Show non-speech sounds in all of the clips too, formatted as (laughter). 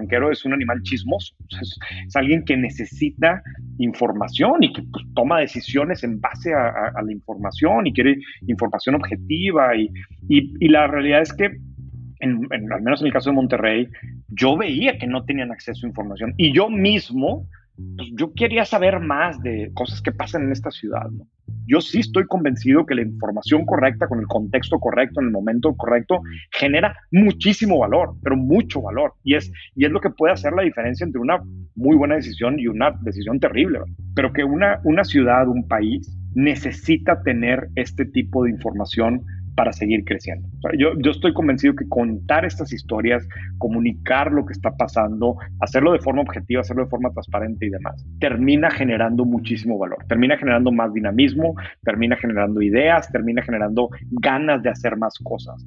banquero es un animal chismoso, es, alguien que necesita información y que pues, toma decisiones en base a, la información y quiere información objetiva. Y, y, la realidad es que, en, al menos en el caso de Monterrey, yo veía que no tenían acceso a información y yo mismo pues, yo quería saber más de cosas que pasan en esta ciudad. Yo sí estoy convencido que la información correcta, con el contexto correcto, en el momento correcto, genera muchísimo valor, pero mucho valor. Y es, y es lo que puede hacer la diferencia entre una muy buena decisión y una decisión terrible. Pero que una, una ciudad, un país, necesita tener este tipo de información para seguir creciendo. yo, yo estoy convencido que contar estas historias, comunicar lo que está pasando, hacerlo de forma objetiva, hacerlo de forma transparente y demás, termina generando muchísimo valor, termina generando más dinamismo, termina generando ideas, termina generando ganas de hacer más cosas.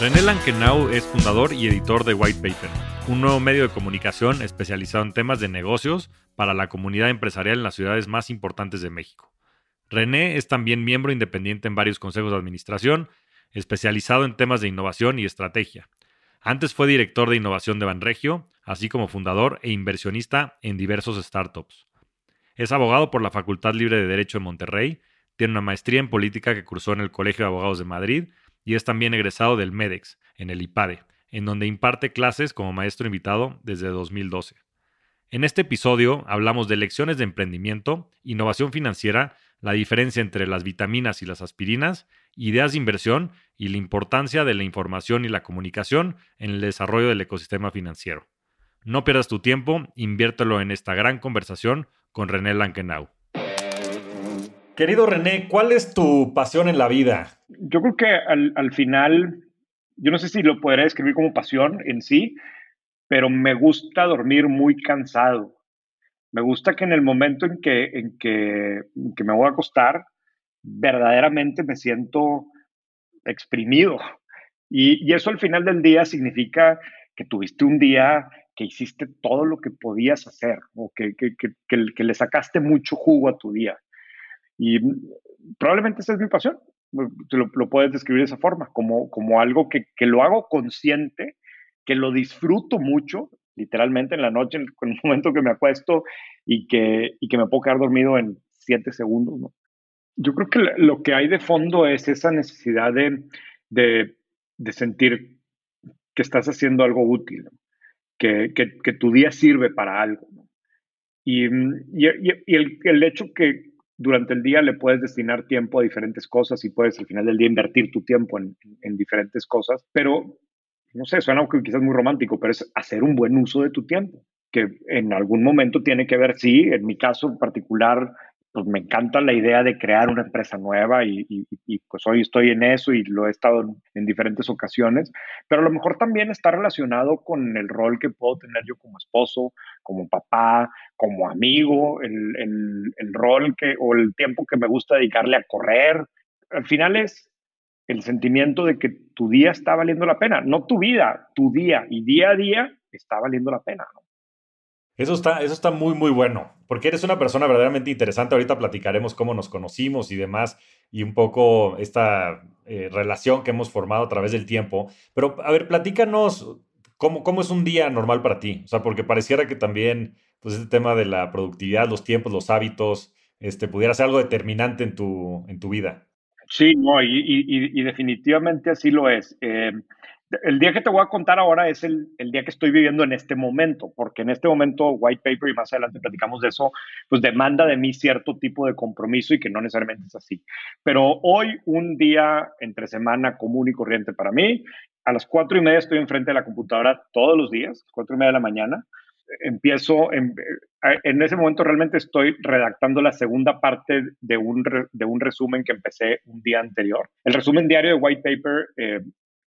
René Lankenau es fundador y editor de White Paper, un nuevo medio de comunicación especializado en temas de negocios para la comunidad empresarial en las ciudades más importantes de México. René es también miembro independiente en varios consejos de administración, especializado en temas de innovación y estrategia. Antes fue director de innovación de Banregio, así como fundador e inversionista en diversos startups. Es abogado por la Facultad Libre de Derecho de Monterrey, tiene una maestría en política que cursó en el Colegio de Abogados de Madrid y es también egresado del MEDEX, en el IPADE, en donde imparte clases como maestro invitado desde 2012. En este episodio hablamos de lecciones de emprendimiento, innovación financiera, la diferencia entre las vitaminas y las aspirinas, ideas de inversión y la importancia de la información y la comunicación en el desarrollo del ecosistema financiero. No pierdas tu tiempo, inviértelo en esta gran conversación con René Lankenau. Querido René, ¿cuál es tu pasión en la vida? Yo creo que al, final, yo no sé si lo podría describir como pasión en sí, pero me gusta dormir muy cansado. Me gusta que en el momento en que, en que, me voy a acostar, verdaderamente me siento exprimido. Y, eso al final del día significa que tuviste un día que hiciste todo lo que podías hacer o que, que le sacaste mucho jugo a tu día. Y probablemente esa es mi pasión. Lo, lo puedes describir de esa forma, como, como algo que, que, lo hago consciente, que lo disfruto mucho, literalmente en la noche, en el (laughs) momento que me acuesto y que, y que me puedo quedar dormido en siete segundos. ¿no? Yo creo que lo que hay de fondo es esa necesidad de, de, de sentir que estás haciendo algo útil, que, que, que, tu día sirve para algo. Y, y, y el, el, hecho que, durante el día le puedes destinar tiempo a diferentes cosas y puedes al final del día invertir tu tiempo en, diferentes cosas, pero no sé, suena quizás muy romántico, pero es hacer un buen uso de tu tiempo, que en algún momento tiene que ver, sí, en mi caso en particular, pues me encanta la idea de crear una empresa nueva y, pues hoy estoy en eso y lo he estado en, diferentes ocasiones, pero a lo mejor también está relacionado con el rol que puedo tener yo como esposo, como papá, como amigo, el, el rol que o el tiempo que me gusta dedicarle a correr. Al final es el sentimiento de que tu día está valiendo la pena, no tu vida, tu día y día a día está valiendo la pena. ¿no? Eso está, eso está muy, muy bueno, porque eres una persona verdaderamente interesante. Ahorita platicaremos cómo nos conocimos y demás, y un poco esta eh, relación que hemos formado a través del tiempo. Pero, a ver, platícanos cómo, cómo es un día normal para ti. O sea, porque pareciera que también, pues, este tema de la productividad, los tiempos, los hábitos, este, pudiera ser algo determinante en tu, en tu vida. Sí, no, y, definitivamente así lo es. Eh, el día que te voy a contar ahora es el, día que estoy viviendo en este momento, porque en este momento White Paper, y más adelante platicamos de eso, pues demanda de mí cierto tipo de compromiso y que no necesariamente es así. Pero hoy, un día entre semana común y corriente para mí, a las cuatro y media estoy enfrente de la computadora todos los días, cuatro y media de la mañana. Empiezo, en, en ese momento realmente estoy redactando la segunda parte de un, de un resumen que empecé un día anterior. El resumen diario de White Paper eh,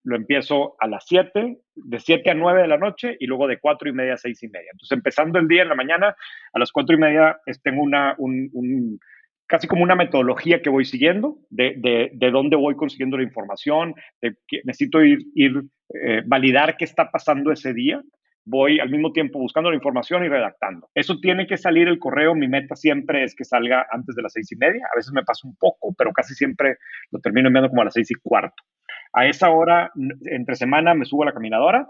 lo empiezo a las 7, de 7 a 9 de la noche y luego de 4 y media a 6 y media. Entonces, empezando el día en la mañana, a las 4 y media tengo una, un, casi como una metodología que voy siguiendo de, de, de dónde voy consiguiendo la información, de necesito ir, ir eh, validar qué está pasando ese día voy al mismo tiempo buscando la información y redactando. Eso tiene que salir el correo. Mi meta siempre es que salga antes de las seis y media. A veces me pasa un poco, pero casi siempre lo termino enviando como a las seis y cuarto. A esa hora, entre semana, me subo a la caminadora.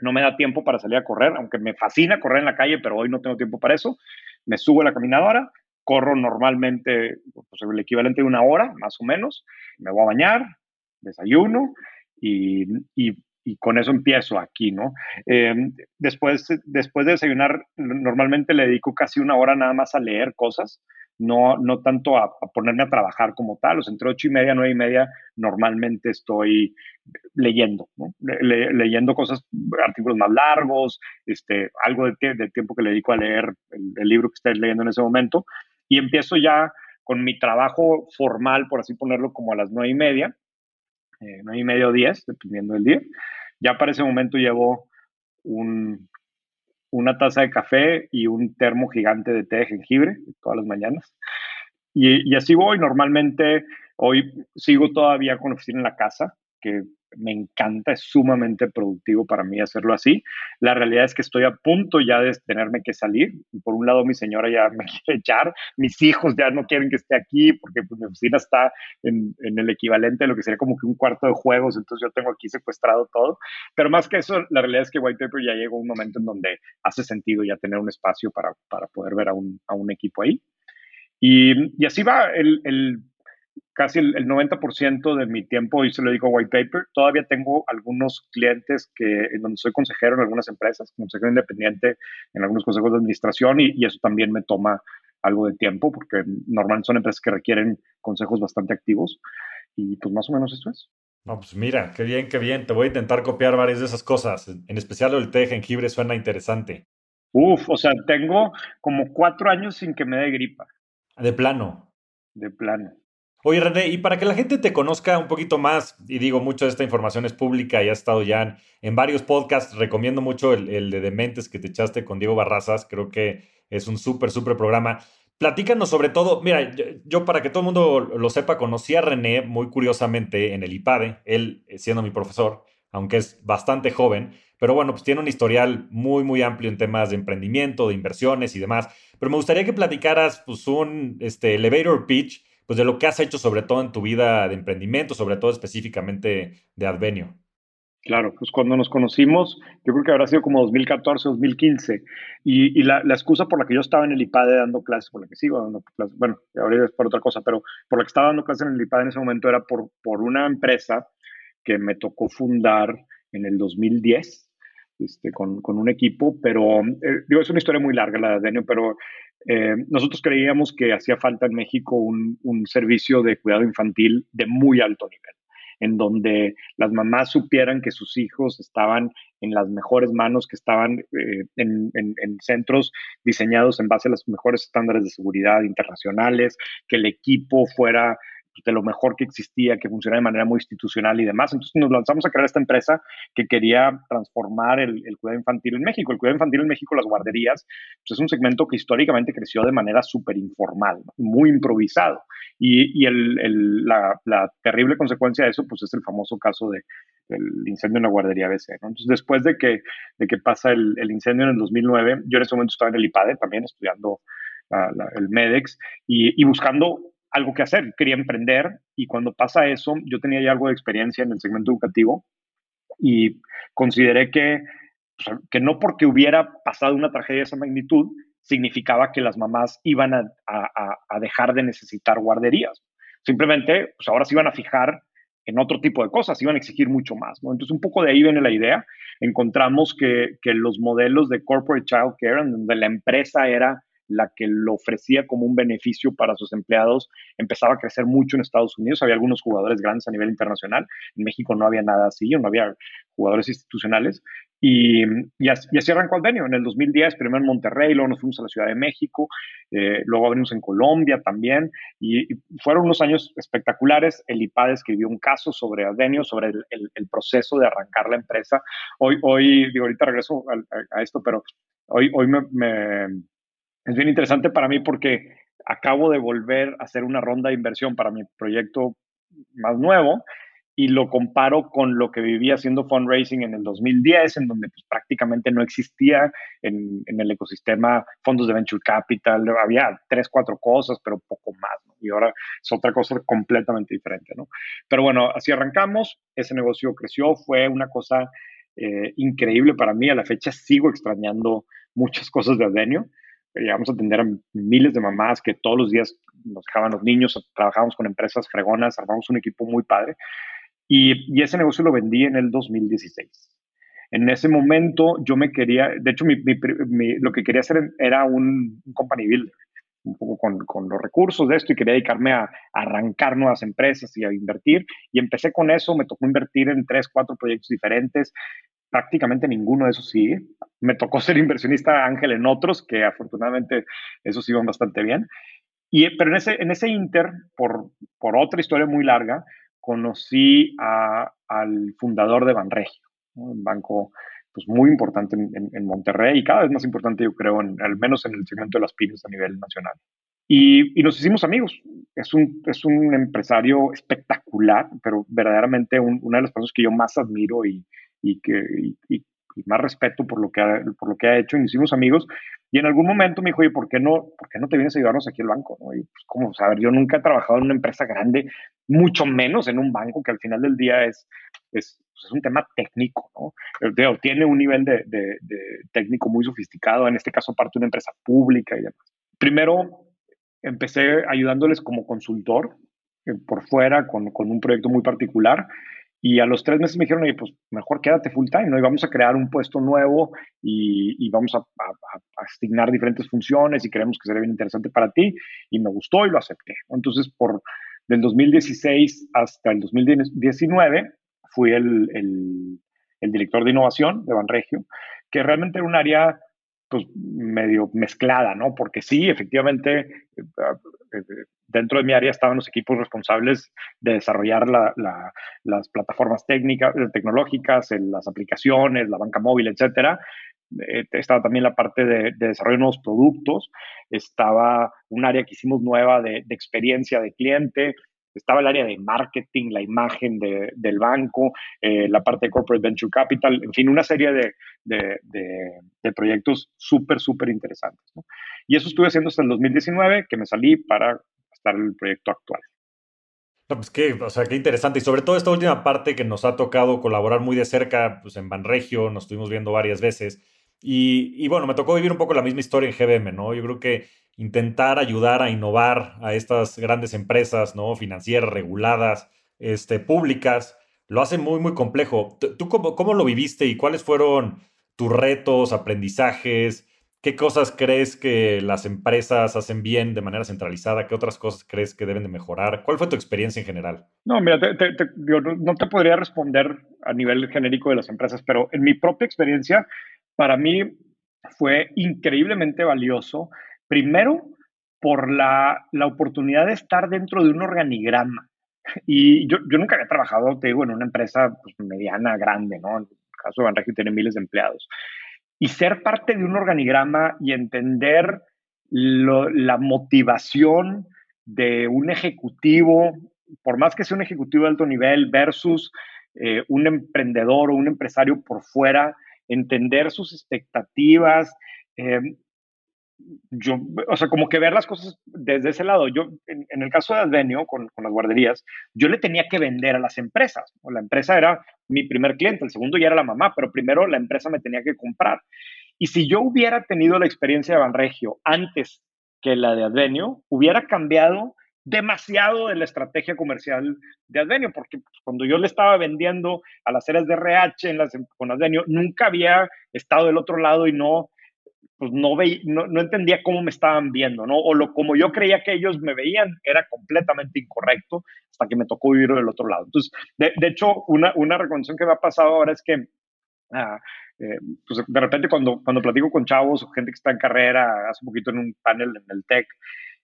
No me da tiempo para salir a correr, aunque me fascina correr en la calle, pero hoy no tengo tiempo para eso. Me subo a la caminadora, corro normalmente pues, el equivalente de una hora, más o menos. Me voy a bañar, desayuno y, con eso empiezo aquí, ¿no? Em, después, después de desayunar, normalmente le dedico casi una hora nada más a leer cosas, no, no tanto a, ponerme a trabajar como tal. O sea, entre ocho y media, nueve y media, normalmente estoy leyendo, ¿no? leyendo cosas, artículos más largos, este, algo de, tiempo que le dedico a leer el, libro que estés leyendo en ese momento. Y empiezo ya con mi trabajo formal, por así ponerlo, como a las nueve y media eh, nueve y medio, diez, dependiendo del día. Ya para ese momento llevo un, una taza de café y un termo gigante de té de jengibre todas las mañanas. Y, y, así voy. Normalmente hoy sigo todavía con oficina en la casa, que me encanta, es sumamente productivo para mí hacerlo así. La realidad es que estoy a punto ya de tenerme que salir. Por un lado, mi señora ya me (laughs) quiere echar, mis hijos ya no quieren que esté aquí porque pues, mi oficina está en, el equivalente de lo que sería como que un cuarto de juegos, entonces yo tengo aquí secuestrado todo. Pero más que eso, la realidad es que White Paper ya llegó un momento en donde hace sentido ya tener un espacio para, poder ver a un, equipo ahí. Y, así va el casi el, 90% de mi tiempo, y se lo digo White Paper, todavía tengo algunos clientes que, en donde soy consejero en algunas empresas, consejero independiente en algunos consejos de administración, y, eso también me toma algo de tiempo, porque normalmente son empresas que requieren consejos bastante activos, y pues más o menos eso es. No, pues mira, qué bien, qué bien. Te voy a intentar copiar varias de esas cosas. En especial el té de jengibre suena interesante. Uf, o sea, tengo como cuatro años sin que me dé gripa. De plano. De plano. Oye, René, y para que la gente te conozca un poquito más, y digo, mucho de esta información es pública y ha estado ya en, varios podcasts, recomiendo mucho el, el, de Dementes que te echaste con Diego Barrazas, creo que es un súper, súper programa. Platícanos sobre todo, mira, yo, para que todo el mundo lo sepa, conocí a René muy curiosamente en el IPADE, él eh, siendo mi profesor, aunque es bastante joven, pero bueno, pues tiene un historial muy, muy amplio en temas de emprendimiento, de inversiones y demás. Pero me gustaría que platicaras pues un este, elevator pitch pues de lo que has hecho sobre todo en tu vida de emprendimiento, sobre todo específicamente de Advenio. Claro, pues cuando nos conocimos, yo creo que habrá sido como 2014, 2015, y, la, excusa por la que yo estaba en el IPADE dando clases, por la que sigo dando clases, bueno, ahora es por otra cosa, pero por la que estaba dando clases en el IPADE en ese momento era por, por una empresa que me tocó fundar en el 2010, este, con, con, un equipo, pero eh, digo, es una historia muy larga la de Advenio, pero eh, nosotros creíamos que hacía falta en México un, servicio de cuidado infantil de muy alto nivel, en donde las mamás supieran que sus hijos estaban en las mejores manos, que estaban eh, en, en, centros diseñados en base a los mejores estándares de seguridad internacionales, que el equipo fuera de lo mejor que existía, que funcionaba de manera muy institucional y demás. Entonces nos lanzamos a crear esta empresa que quería transformar el, cuidado infantil en México. El cuidado infantil en México, las guarderías, pues es un segmento que históricamente creció de manera súper informal, muy improvisado. Y, la, terrible consecuencia de eso, pues es el famoso caso de, del incendio en la guardería ABC. Entonces, después de que, de que pasa el, incendio en el 2009, yo en ese momento estaba en el IPADE también estudiando el MEDEX y, y buscando algo que hacer, quería emprender y cuando pasa eso, yo tenía ya algo de experiencia en el segmento educativo y consideré que, que no porque hubiera pasado una tragedia de esa magnitud, significaba que las mamás iban a, a, dejar de necesitar guarderías. Simplemente, pues ahora se iban a fijar en otro tipo de cosas, iban a exigir mucho más. ¿no? Entonces, un poco de ahí viene la idea. Encontramos que, que los modelos de corporate child care, en donde la empresa era la que lo ofrecía como un beneficio para sus empleados empezaba a crecer mucho en Estados Unidos. Había algunos jugadores grandes a nivel internacional. En México no había nada así, no había jugadores institucionales. Y, y, así, arrancó Advenio en el 2010, primero en Monterrey, luego nos fuimos a la Ciudad de México, eh, luego venimos en Colombia también, y, fueron unos años espectaculares. El IPAD escribió un caso sobre Advenio, sobre el, proceso de arrancar la empresa. Hoy, hoy digo, ahorita regreso a, esto, pero hoy, hoy me, es bien interesante para mí porque acabo de volver a hacer una ronda de inversión para mi proyecto más nuevo y lo comparo con lo que vivía haciendo fundraising en el 2010, en donde pues, prácticamente no existía en, el ecosistema fondos de venture capital, había tres, cuatro cosas, pero poco más, y ahora es otra cosa completamente diferente. ¿no? Pero bueno, así arrancamos, ese negocio creció, fue una cosa eh, increíble para mí, a la fecha sigo extrañando muchas cosas de Adenio, llegamos a atender a miles de mamás que todos los días nos dejaban los niños, trabajábamos con empresas fregonas, armamos un equipo muy padre. Y, ese negocio lo vendí en el 2016. En ese momento yo me quería, de hecho lo que quería hacer era un, company builder, un poco con, los recursos de esto y quería dedicarme a, arrancar nuevas empresas y a invertir. Y empecé con eso, me tocó invertir en tres, cuatro proyectos diferentes, prácticamente ninguno de esos sigue. Me tocó ser inversionista ángel en otros, que afortunadamente esos iban bastante bien. Y, pero en ese, en ese inter, por, por otra historia muy larga, conocí al fundador de Banregio, un banco pues, muy importante en, Monterrey y cada vez más importante, yo creo, al menos en el segmento de las pymes a nivel nacional. Y, nos hicimos amigos. Es un, es un empresario espectacular, pero verdaderamente una de las personas que yo más admiro y, y que, y, más respeto por lo, que ha, por lo que ha hecho. Y hicimos amigos. Y en algún momento me dijo, oye, ¿por qué no, por qué no te vienes a ayudarnos aquí al banco? ¿no? Y pues, como, saber, yo nunca he trabajado en una empresa grande, mucho menos en un banco que al final del día es, es, pues, es un tema técnico, ¿no? Tiene un nivel de, de, técnico muy sofisticado, en este caso parte de una empresa pública y demás. Primero, empecé ayudándoles como consultor eh, por fuera con, con un proyecto muy particular y a los tres meses me dijeron, oye, pues mejor quédate full time, ¿no? Y vamos a crear un puesto nuevo y, y vamos a, asignar diferentes funciones y creemos que sería bien interesante para ti. Y me gustó y lo acepté. Entonces, por del 2016 hasta el 2019, fui el, el, el director de innovación de Banregio, que realmente era un área pues medio mezclada, ¿no? Porque sí, efectivamente, eh, eh, dentro de mi área estaban los equipos responsables de desarrollar las plataformas técnicas, eh, tecnológicas, las aplicaciones, la banca móvil, etcétera. estaba también la parte de, desarrollo de nuevos productos, estaba un área que hicimos nueva de, de experiencia de cliente, estaba el área de marketing, la imagen del banco, eh, la parte de corporate venture capital, en fin, una serie de, proyectos súper, súper interesantes. Y eso estuve haciendo hasta el 2019, que me salí para estar en el proyecto actual. No, pues qué, o sea, qué interesante. Y sobre todo esta última parte que nos ha tocado colaborar muy de cerca, pues en Banregio, nos estuvimos viendo varias veces. Y, y, bueno, me tocó vivir un poco la misma historia en GBM, ¿no? Yo creo que intentar ayudar a innovar a estas grandes empresas, ¿no? Financieras, reguladas, este, públicas, lo hace muy, muy complejo. ¿Tú cómo, cómo lo viviste y cuáles fueron tus retos, aprendizajes? ¿Qué cosas crees que las empresas hacen bien de manera centralizada? ¿Qué otras cosas crees que deben de mejorar? ¿Cuál fue tu experiencia en general? No, mira, no te podría responder a nivel genérico de las empresas, pero en mi propia experiencia, para mí fue increíblemente valioso Primero, por la, oportunidad de estar dentro de un organigrama. Y yo, nunca había trabajado, te digo, en una empresa pues, mediana, grande, ¿no? En el caso de Banregio tiene miles de empleados. Y ser parte de un organigrama y entender la motivación de un ejecutivo, por más que sea un ejecutivo de alto nivel versus eh, un emprendedor o un empresario por fuera, entender sus expectativas, eh, yo, o sea, como que ver las cosas desde ese lado. Yo, en, el caso de Advenio, con, las guarderías, yo le tenía que vender a las empresas. La empresa era mi primer cliente, el segundo ya era la mamá, pero primero la empresa me tenía que comprar. Y si yo hubiera tenido la experiencia de Banregio antes que la de Advenio, hubiera cambiado demasiado de la estrategia comercial de Advenio, porque cuando yo le estaba vendiendo a las áreas de RH en las, con Advenio, nunca había estado del otro lado y no pues no, no, entendía cómo me estaban viendo, ¿no? O lo, como yo creía que ellos me veían era completamente incorrecto hasta que me tocó vivir del otro lado. Entonces, de, hecho, una, una recomendación que me ha pasado ahora es que Ah, eh, pues de repente cuando, cuando platico con chavos o gente que está en carrera, hace un poquito en un panel en el TEC,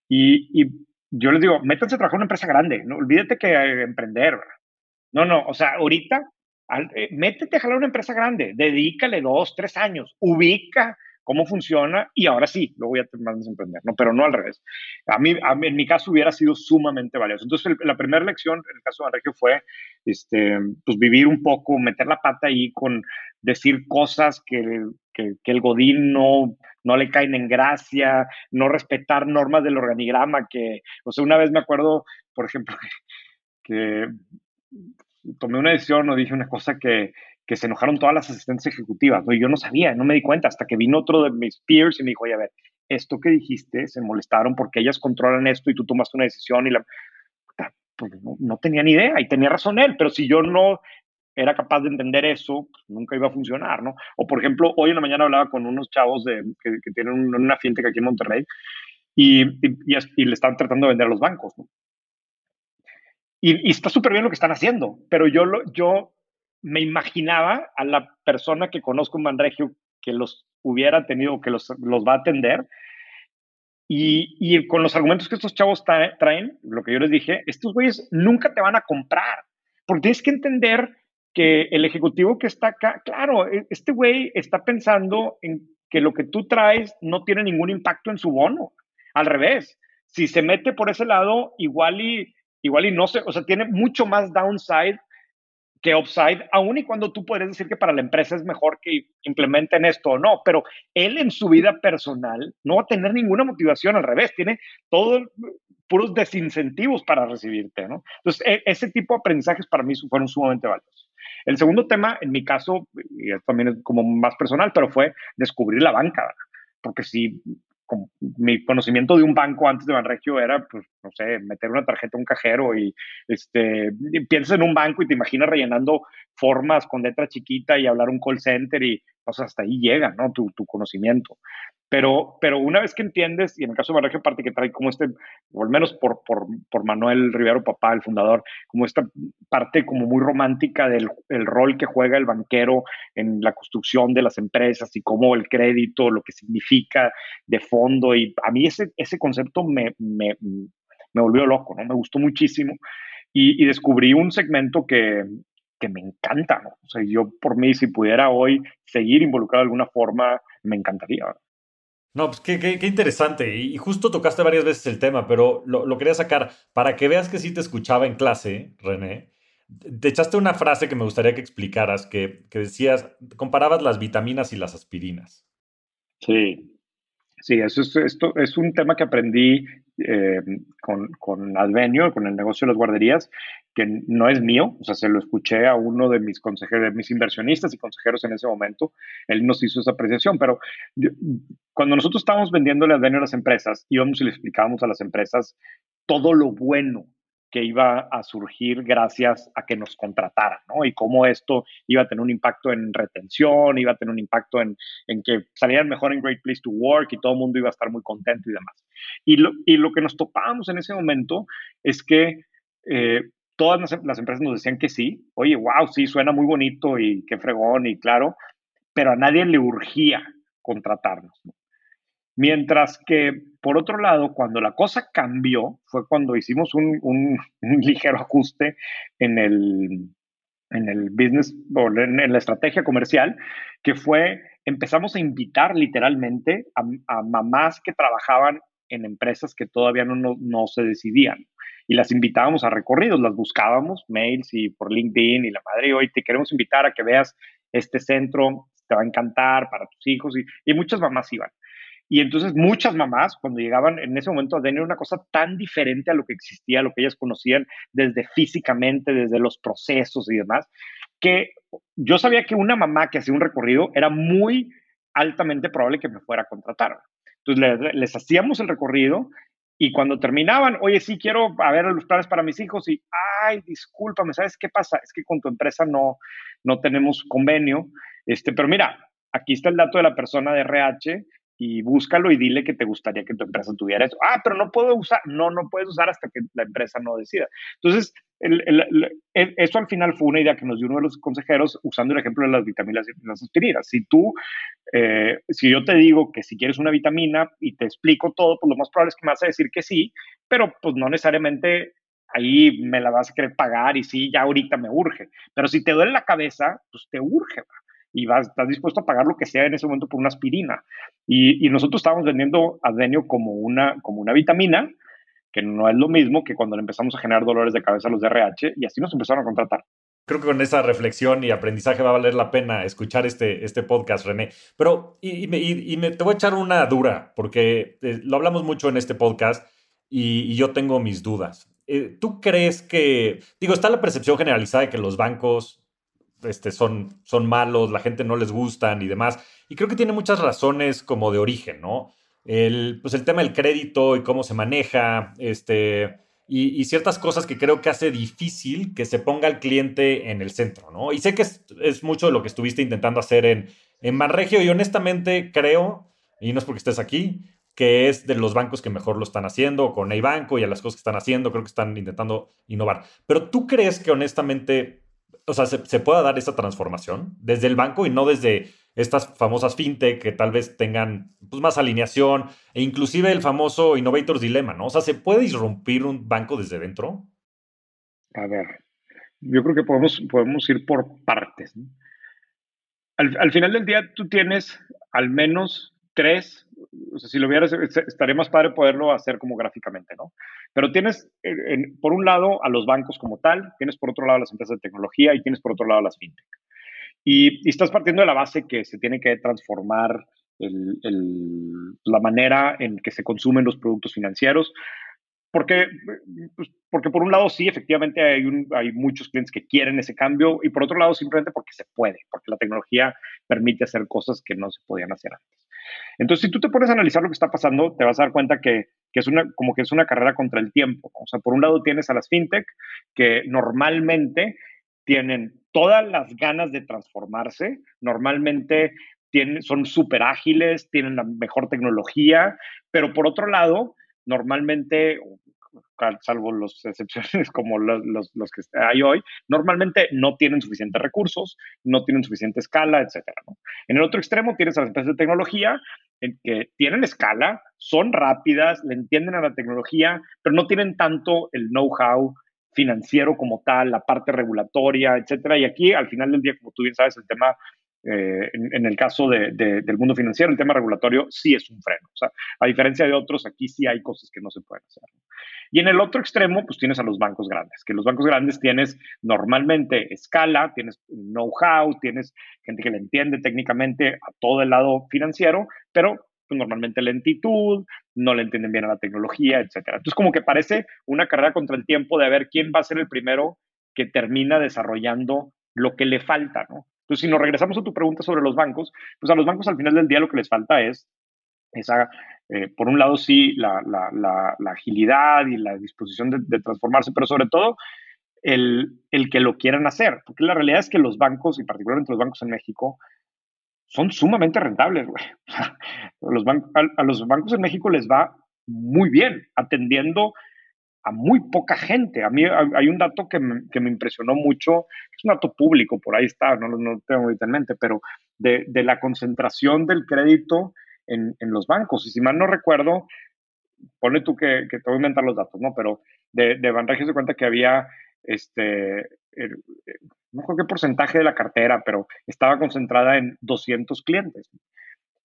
y, y yo les digo, métanse a trabajar en una empresa grande, no olvídate que emprender. No, no, o sea, ahorita eh, métete a jalar una empresa grande, dedícale dos, tres años, ubica cómo funciona y ahora sí, luego ya te mandas a emprender, ¿no? Pero no al revés. A mí, en mi caso hubiera sido sumamente valioso. Entonces, la primera lección, en el caso de Enrique, fue, este, pues, vivir un poco, meter la pata ahí con decir cosas que, que, el Godín no, no le caen en gracia, no respetar normas del organigrama, que, o sea, una vez me acuerdo, por ejemplo, (laughs) que tomé una decisión o dije una cosa que, que se enojaron todas las asistentes ejecutivas. ¿no? Y yo no sabía, no me di cuenta hasta que vino otro de mis peers y me dijo, oye, a ver, esto que dijiste se molestaron porque ellas controlan esto y tú tomaste una decisión y la... Pues no, tenía ni idea y tenía razón él, pero si yo no era capaz de entender eso, pues nunca iba a funcionar, ¿no? O por ejemplo, hoy en la mañana hablaba con unos chavos de, que, tienen una fintech aquí en Monterrey y, y, y, le están tratando de vender a los bancos, ¿no? Y, está súper bien lo que están haciendo, pero yo, lo, yo me imaginaba a la persona que conozco en Manregio que los hubiera tenido, que los, los va a atender. Y, y, con los argumentos que estos chavos traen, lo que yo les dije, estos güeyes nunca te van a comprar, porque tienes que entender que el ejecutivo que está acá, claro, e, este güey está pensando en que lo que tú traes no tiene ningún impacto en su bono. Al revés, si se mete por ese lado, igual y, igual y no sé, o sea, tiene mucho más downside que upside, aun y cuando tú puedes decir que para la empresa es mejor que implementen esto o no, pero él en su vida personal no va a tener ninguna motivación, al revés, tiene todos puros desincentivos para recibirte, ¿no? Entonces, e, ese tipo de aprendizajes para mí fueron sumamente valiosos. El segundo tema, en mi caso, y esto también es como más personal, pero fue descubrir la banca, porque si mi conocimiento de un banco antes de Banregio era, pues, no sé, meter una tarjeta a un cajero y, este, piensas en un banco y te imaginas rellenando formas con letra chiquita y hablar un call center y, hasta ahí llega, ¿no? Tu, conocimiento. Pero, pero una vez que entiendes, y en el caso de Barraje parte que trae como este, o al menos por, por, por, Manuel Rivero Papá, el fundador, como esta parte como muy romántica del el rol que juega el banquero en la construcción de las empresas y cómo el crédito, lo que significa de fondo. Y a mí ese, ese concepto me, me, me volvió loco, ¿no? Me gustó muchísimo. Y descubrí un segmento que, que me encanta, ¿no? O sea, yo por mí, si pudiera hoy seguir involucrado de alguna forma, me encantaría. No, pues qué, qué, interesante. Y justo tocaste varias veces el tema, pero lo, quería sacar para que veas que sí te escuchaba en clase, René. Te echaste una frase que me gustaría que explicaras, que, que decías, comparabas las vitaminas y las aspirinas. Sí, Sí, eso es, esto es un tema que aprendí eh, con, con, Advenio, con el negocio de las guarderías, que no es mío, o sea, se lo escuché a uno de mis consejeros, de mis inversionistas y consejeros en ese momento, él nos hizo esa apreciación, pero cuando nosotros estábamos vendiéndole Advenio a las empresas, íbamos y le explicábamos a las empresas todo lo bueno que iba a surgir gracias a que nos contrataran, ¿no? Y cómo esto iba a tener un impacto en retención, iba a tener un impacto en, en que salieran mejor en Great Place to Work y todo el mundo iba a estar muy contento y demás. Y lo, y lo que nos topábamos en ese momento es que eh, todas las, las, empresas nos decían que sí, oye, wow, sí, suena muy bonito y qué fregón y claro, pero a nadie le urgía contratarnos, ¿no? Mientras que, por otro lado, cuando la cosa cambió, fue cuando hicimos un, (laughs) ligero ajuste en el, en el business en, la estrategia comercial, que fue, empezamos a invitar literalmente a, mamás que trabajaban en empresas que todavía no, no, se decidían. Y las invitábamos a recorridos, las buscábamos, mails y por LinkedIn y la madre, hoy te queremos invitar a que veas este centro, te va a encantar para tus hijos. Y, y muchas mamás iban. Y entonces muchas mamás, cuando llegaban en ese momento a tener una cosa tan diferente a lo que existía, a lo que ellas conocían desde físicamente, desde los procesos y demás, que yo sabía que una mamá que hacía un recorrido era muy altamente probable que me fuera a contratar. Entonces les, hacíamos el recorrido y cuando terminaban, oye, sí quiero a ver los planes para mis hijos y, ay, discúlpame, ¿sabes qué pasa? Es que con tu empresa no, no tenemos convenio, este, pero mira, aquí está el dato de la persona de RH, y búscalo y dile que te gustaría que tu empresa tuviera eso. Ah, pero no puedo usar. No, no puedes usar hasta que la empresa no decida. Entonces, eso al final fue una idea que nos dio uno de los consejeros usando el ejemplo de las vitaminas y las aspirinas. Si tú, eh, si yo te digo que si quieres una vitamina y te explico todo, pues lo más probable es que me vas a decir que sí, pero pues no necesariamente ahí me la vas a querer pagar y sí, ya ahorita me urge. Pero si te duele la cabeza, pues te urge. Y vas, estás dispuesto a pagar lo que sea en ese momento por una aspirina. Y, nosotros estábamos vendiendo Advenio como una, como una vitamina, que no es lo mismo que cuando le empezamos a generar dolores de cabeza a los RH y así nos empezaron a contratar. Creo que con esa reflexión y aprendizaje va a valer la pena escuchar este, este podcast, René. Pero, y, me, te voy a echar una dura, porque eh, lo hablamos mucho en este podcast y, yo tengo mis dudas. Eh, ¿Tú crees que, digo, está la percepción generalizada de que los bancos este, son, son malos, la gente no les gustan y demás? Y creo que tiene muchas razones como de origen, ¿no? el, pues el tema del crédito y cómo se maneja, este, y, ciertas cosas que creo que hace difícil que se ponga el cliente en el centro, ¿no? Y sé que es, mucho lo que estuviste intentando hacer en, en Manregio y honestamente creo, y no es porque estés aquí, que es de los bancos que mejor lo están haciendo, con banco y a las cosas que están haciendo, creo que están intentando innovar. Pero tú crees que honestamente, o sea, se, se pueda dar esa transformación desde el banco y no desde estas famosas fintech que tal vez tengan pues, más alineación e inclusive el famoso Innovators Dilemma, ¿no? O sea, ¿se puede irrumpir un banco desde dentro? A ver, yo creo que podemos, podemos ir por partes. Al, final del día tú tienes al menos tres, o sea, si lo vieras, estaría más padre poderlo hacer como gráficamente, ¿no? Pero tienes, por un lado, a los bancos como tal, tienes por otro lado las empresas de tecnología y tienes por otro lado las fintech. Y, estás partiendo de la base que se tiene que transformar la manera en que se consumen los productos financieros. Porque, pues, porque por un lado sí, efectivamente hay, hay muchos clientes que quieren ese cambio y por otro lado simplemente porque se puede, porque la tecnología permite hacer cosas que no se podían hacer antes. Entonces, si tú te pones a analizar lo que está pasando, te vas a dar cuenta que, es una, como que es una carrera contra el tiempo. O sea, por un lado tienes a las fintech que normalmente tienen todas las ganas de transformarse. Normalmente tienen, son súper ágiles, tienen la mejor tecnología, pero por otro lado, normalmente, salvo las (laughs) excepciones como los, los, que hay hoy, normalmente no tienen suficientes recursos, no tienen suficiente escala, etc. En el otro extremo tienes a las empresas de tecnología en que tienen escala, son rápidas, le entienden a la tecnología, pero no tienen tanto el know-how financiero como tal, la parte regulatoria, etcétera. Y aquí, al final del día, como tú bien sabes, el tema, eh, en, el caso de, del mundo financiero, el tema regulatorio sí es un freno. O sea, a diferencia de otros, aquí sí hay cosas que no se pueden hacer. Y en el otro extremo, pues tienes a los bancos grandes, que los bancos grandes tienes normalmente escala, tienes know-how, tienes gente que le entiende técnicamente a todo el lado financiero, pero pues, normalmente lentitud, no le entienden bien a la tecnología, etcétera. Entonces, como que parece una carrera contra el tiempo de ver quién va a ser el primero que termina desarrollando lo que le falta, ¿no? Entonces, si nos regresamos a tu pregunta sobre los bancos, pues a los bancos al final del día lo que les falta es esa, eh, por un lado sí, la, agilidad y la disposición de, transformarse, pero sobre todo el, el que lo quieran hacer, porque la realidad es que los bancos, y particularmente los bancos en México, son sumamente rentables, güey. (laughs) Los a, los bancos en México les va muy bien atendiendo a muy poca gente. A mí hay un dato que me, que me impresionó mucho, es un dato público, por ahí está, no lo tengo ahorita en mente, pero de, de la concentración del crédito en, en, los bancos. Y si mal no recuerdo, ponle tú que, que te voy a inventar los datos, ¿no? Pero de, de Banregio se cuenta que había este, no sé qué porcentaje de la cartera, pero estaba concentrada en 200 clientes.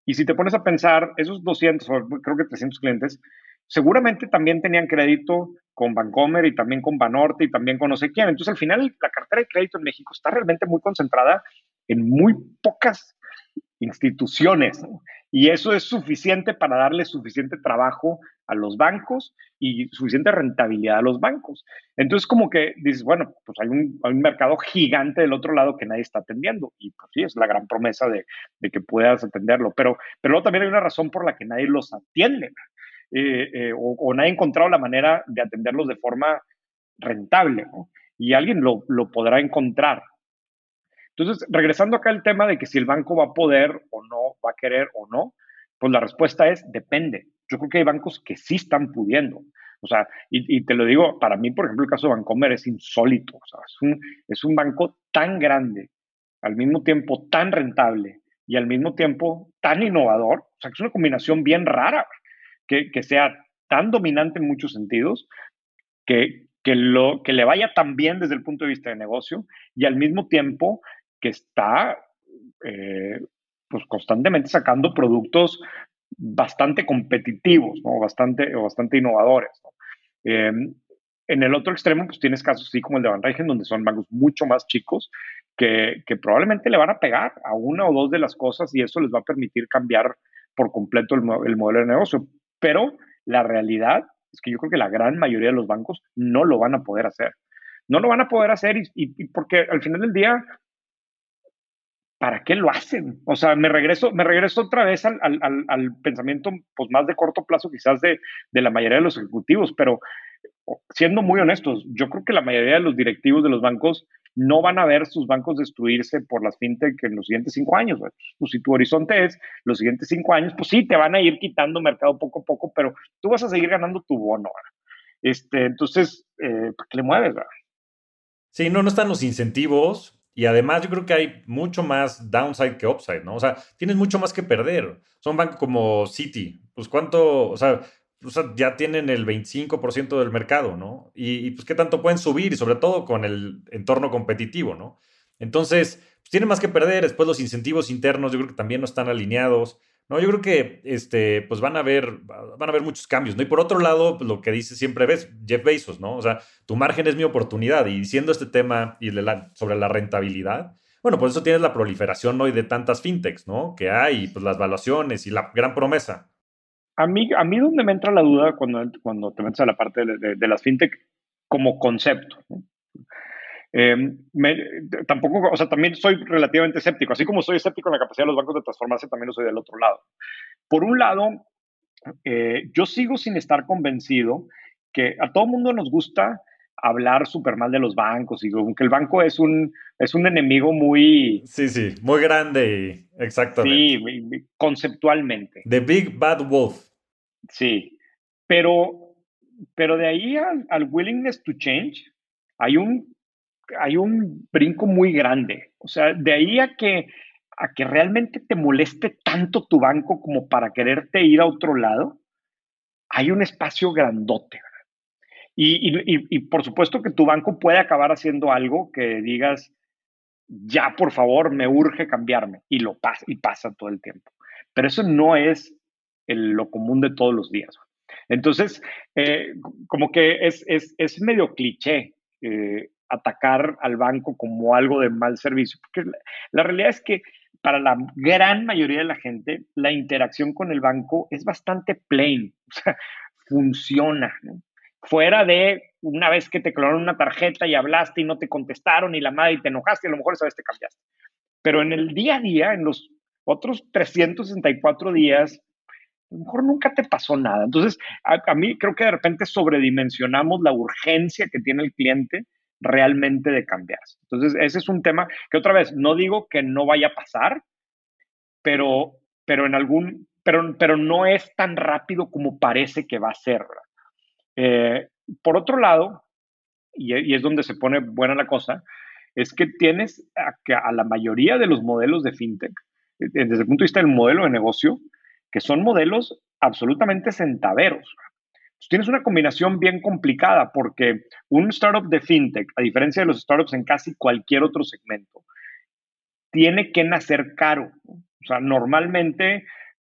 Y si te pones a pensar, esos 200, creo que 300 clientes, seguramente también tenían crédito con Bancomer y también con Banorte y también con no sé quién. Entonces, al final, la cartera de crédito en México está realmente muy concentrada en muy pocas instituciones. Y eso es suficiente para darle suficiente trabajo a los bancos y suficiente rentabilidad a los bancos. Entonces, como que dices, bueno, pues hay un, mercado gigante del otro lado que nadie está atendiendo. Y pues sí, es la gran promesa de, que puedas atenderlo. Pero, pero luego también hay una razón por la que nadie los atiende. Eh, eh, o, nadie ha encontrado la manera de atenderlos de forma rentable. Y alguien lo, lo podrá encontrar. Entonces, regresando acá al tema de que si el banco va a poder o no, va a querer o no, pues la respuesta es depende. Yo creo que hay bancos que sí están pudiendo. O sea, y, te lo digo, para mí, por ejemplo, el caso de Bancomer es insólito. O sea, es un, es un banco tan grande, al mismo tiempo tan rentable y al mismo tiempo tan innovador. O sea, que es una combinación bien rara que, que sea tan dominante en muchos sentidos, que, que, lo, que le vaya tan bien desde el punto de vista de negocio y al mismo tiempo que está eh, pues constantemente sacando productos bastante competitivos, ¿no? bastante, bastante innovadores. Em, en el otro extremo, pues tienes casos así como el de Van Rijken, donde son bancos mucho más chicos que, que, probablemente le van a pegar a una o dos de las cosas y eso les va a permitir cambiar por completo el modelo de negocio. Pero la realidad es que yo creo que la gran mayoría de los bancos no lo van a poder hacer. No lo van a poder hacer y, porque al final del día, ¿para qué lo hacen? O sea, me regreso, me regreso otra vez al, al, pensamiento pues, más de corto plazo quizás de, de, la mayoría de los ejecutivos, pero siendo muy honestos, yo creo que la mayoría de los directivos de los bancos no van a ver sus bancos destruirse por las fintech en los siguientes cinco años. Pues si tu horizonte es los siguientes cinco años, pues sí, te van a ir quitando mercado poco a poco, pero tú vas a seguir ganando tu bono. Este, entonces, eh, ¿para qué le mueves? Sí, no, no están los incentivos. Y además yo creo que hay mucho más downside que upside, ¿no? O sea, tienes mucho más que perder. Son bancos como City. Pues cuánto, o sea, o sea, ya tienen el 25% del mercado, ¿no? Y, pues qué tanto pueden subir y sobre todo con el entorno competitivo, ¿no? Entonces, pues tienen más que perder. Después los incentivos internos yo creo que también no están alineados. No, yo creo que este, pues van a haber, van a haber muchos cambios, ¿no? Y por otro lado, pues lo que dice siempre ves, Jeff Bezos, ¿no? O sea, tu margen es mi oportunidad. Y diciendo este tema y sobre la rentabilidad, bueno, por eso tienes la proliferación hoy de tantas fintechs, ¿no? Que hay, pues las valuaciones y la gran promesa. A mí, a mí donde me entra la duda cuando, cuando te metes a la parte de, las fintech como concepto. Em, tampoco, o sea, también soy relativamente escéptico. Así como soy escéptico en la capacidad de los bancos de transformarse, también lo soy del otro lado. Por un lado, eh, yo sigo sin estar convencido que a todo mundo nos gusta hablar súper mal de los bancos y que el banco es un, es un enemigo muy... Sí, sí, muy grande, exactamente. Sí, conceptualmente. The Big Bad Wolf. Sí, pero, pero de ahí al, willingness to change hay un, hay un brinco muy grande. O sea, de ahí a que, a que realmente te moleste tanto tu banco como para quererte ir a otro lado, hay un espacio grandote. Y, por supuesto que tu banco puede acabar haciendo algo que digas, ya por favor, me urge cambiarme. Y lo pasa, y pasa todo el tiempo. Pero eso no es lo común de todos los días. Entonces, eh, como que es, es, medio cliché eh, atacar al banco como algo de mal servicio, porque la, realidad es que para la gran mayoría de la gente, la interacción con el banco es bastante plain, (laughs) o sea, funciona. ¿no? Fuera de una vez que te clonaron una tarjeta y hablaste y no te contestaron y la madre y te enojaste, a lo mejor esa vez te cambiaste. Pero en el día a día, en los otros 364 días, a lo mejor nunca te pasó nada. Entonces, a, mí creo que de repente sobredimensionamos la urgencia que tiene el cliente realmente de cambiarse. Entonces, ese es un tema que otra vez, no digo que no vaya a pasar, pero, pero en algún, pero, pero no es tan rápido como parece que va a ser. Eh, por otro lado, y, es donde se pone buena la cosa, es que tienes a, la mayoría de los modelos de fintech, eh, desde el punto de vista del modelo de negocio, que son modelos absolutamente centaveros. tienes una combinación bien complicada porque un startup de fintech, a diferencia de los startups en casi cualquier otro segmento, tiene que nacer caro. O sea, normalmente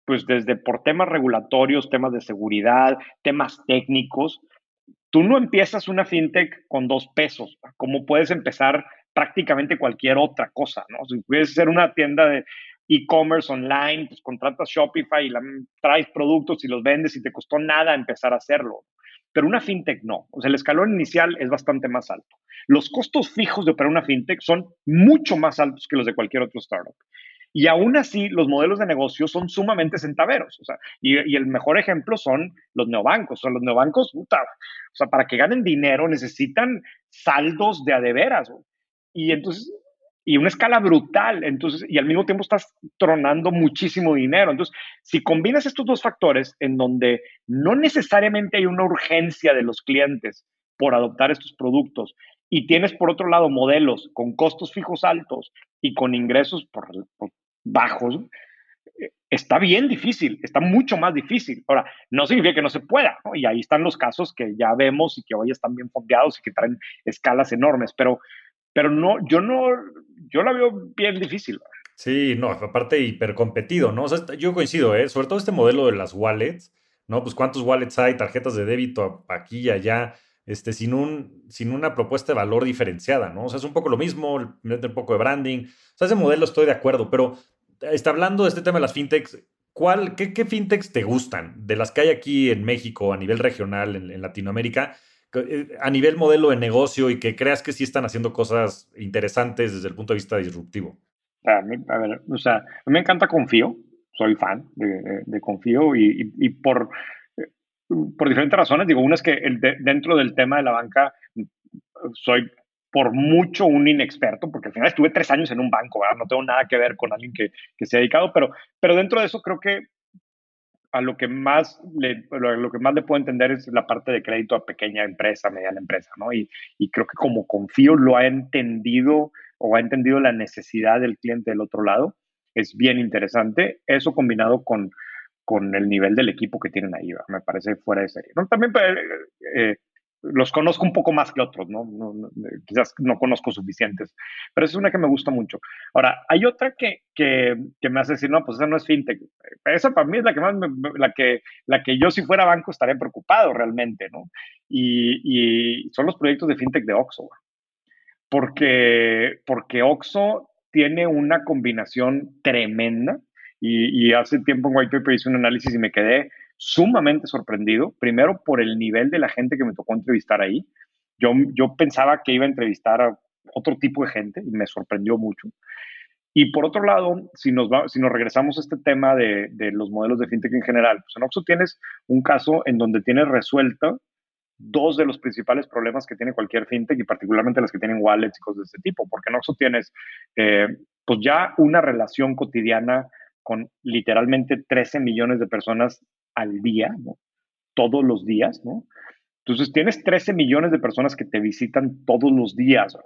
pues desde por temas regulatorios, temas de seguridad, temas técnicos, tú no empiezas una fintech con dos pesos, como puedes empezar prácticamente cualquier otra cosa, ¿no? Si puedes ser una tienda de e-commerce online, pues contratas Shopify y la, traes productos y los vendes y te costó nada empezar a hacerlo. Pero una fintech no. O sea, el escalón inicial es bastante más alto. Los costos fijos de operar una fintech son mucho más altos que los de cualquier otro startup. Y aún así, los modelos de negocio son sumamente centaveros. O sea, y, el mejor ejemplo son los neobancos. O sea, los neobancos, puta, o sea, para que ganen dinero necesitan saldos de adeveras. Y entonces, y una escala brutal, entonces, y al mismo tiempo estás tronando muchísimo dinero. Entonces, si combinas estos dos factores en donde no necesariamente hay una urgencia de los clientes por adoptar estos productos y tienes por otro lado modelos con costos fijos altos y con ingresos por, bajos, eh, está bien difícil, está mucho más difícil. Ahora, no significa que no se pueda, y ahí están los casos que ya vemos y que hoy están bien fondeados y que traen escalas enormes, pero pero no, yo no, yo la veo bien difícil. Sí, no, aparte hipercompetido, ¿no? O sea, yo coincido, ¿eh? Sobre todo este modelo de las wallets, ¿no? Pues cuántos wallets hay, tarjetas de débito aquí y allá, este, sin, un, sin una propuesta de valor diferenciada, ¿no? O sea, es un poco lo mismo, un poco de branding. Ese modelo estoy de acuerdo, pero está hablando de este tema de las fintechs. ¿Cuál, qué, fintechs te gustan de las que hay aquí en México, a nivel regional, en Latinoamérica? Eh, a nivel modelo de negocio y que creas que sí están haciendo cosas interesantes desde el punto de vista disruptivo? A, mí, a ver, o sea, a mí me encanta Confío, soy fan de, Confío y, por, eh, por diferentes razones. Digo, una es que dentro del tema de la banca soy por mucho un inexperto, porque al final estuve tres años en un banco, ¿verdad? no tengo nada que ver con alguien que, que se ha dedicado, pero, pero dentro de eso creo que a lo que más le, lo, que más le puedo entender es la parte de crédito a pequeña empresa, mediana empresa, ¿no? Y, y, creo que como confío lo ha entendido o ha entendido la necesidad del cliente del otro lado, es bien interesante. Eso combinado con, con el nivel del equipo que tienen ahí, me parece fuera de serie. ¿no? También eh, eh los conozco un poco más que otros, ¿no? quizás no conozco suficientes, pero es una que me gusta mucho. Ahora, hay otra que, que, me hace decir, no, pues esa no es fintech. Esa para mí es la que más, la, que, la que yo si fuera banco estaría preocupado realmente, ¿no? Y, y son los proyectos de fintech de Oxxo, porque, porque Oxxo tiene una combinación tremenda y, y hace tiempo en White Paper hice un análisis y me quedé sumamente sorprendido, primero por el nivel de la gente que me tocó entrevistar ahí. Yo, yo pensaba que iba a entrevistar a otro tipo de gente y me sorprendió mucho. Y por otro lado, si nos, si nos regresamos a este tema de, de, los modelos de fintech en general, pues en Oxxo tienes un caso en donde tienes resuelto dos de los principales problemas que tiene cualquier fintech y particularmente las que tienen wallets y cosas de este tipo, porque en Oxxo tienes eh, pues ya una relación cotidiana con literalmente 13 millones de personas al día. Todos los días, ¿no? Entonces tienes 13 millones de personas que te visitan todos los días,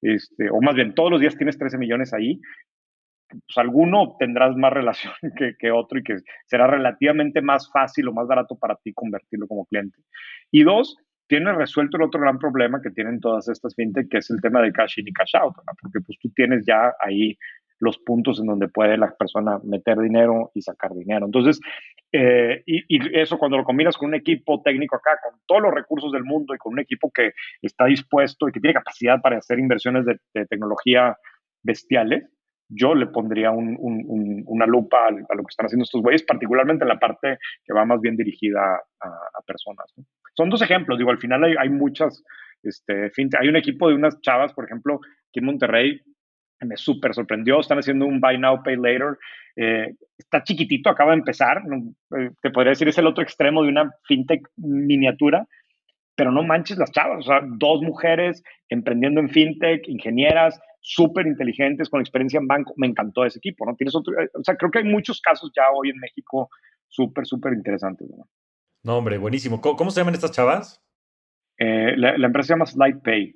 este, o más bien todos los días tienes 13 millones ahí. Pues alguno tendrás más relación (laughs) que, que otro y que será relativamente más fácil o más barato para ti convertirlo como cliente. Y dos, tienes resuelto el otro gran problema que tienen todas estas fintech, que es el tema de cash in y cash out, porque pues tú tienes ya ahí los puntos en donde puede la persona meter dinero y sacar dinero. Entonces, eh, y, eso cuando lo combinas con un equipo técnico acá, con todos los recursos del mundo y con un equipo que está dispuesto y que tiene capacidad para hacer inversiones de, tecnología bestiales, yo le pondría una lupa a, lo que están haciendo estos güeyes, particularmente en la parte que va más bien dirigida a, personas. Son dos ejemplos, digo, al final hay, muchas, este, hay un equipo de unas chavas, por ejemplo, aquí en Monterrey, me súper sorprendió. Están haciendo un Buy Now, Pay Later. Eh, está chiquitito, acaba de empezar. Eh, te podría decir, es el otro extremo de una fintech miniatura. Pero no manches las chavas. O sea, dos mujeres emprendiendo en fintech, ingenieras, súper inteligentes, con experiencia en banco. Me encantó ese equipo, ¿no? Tienes otro, eh, o sea, creo que hay muchos casos ya hoy en México súper, súper interesantes, ¿no? No, hombre, buenísimo. ¿Cómo, se llaman estas chavas? la, la, empresa se llama Slide Pay.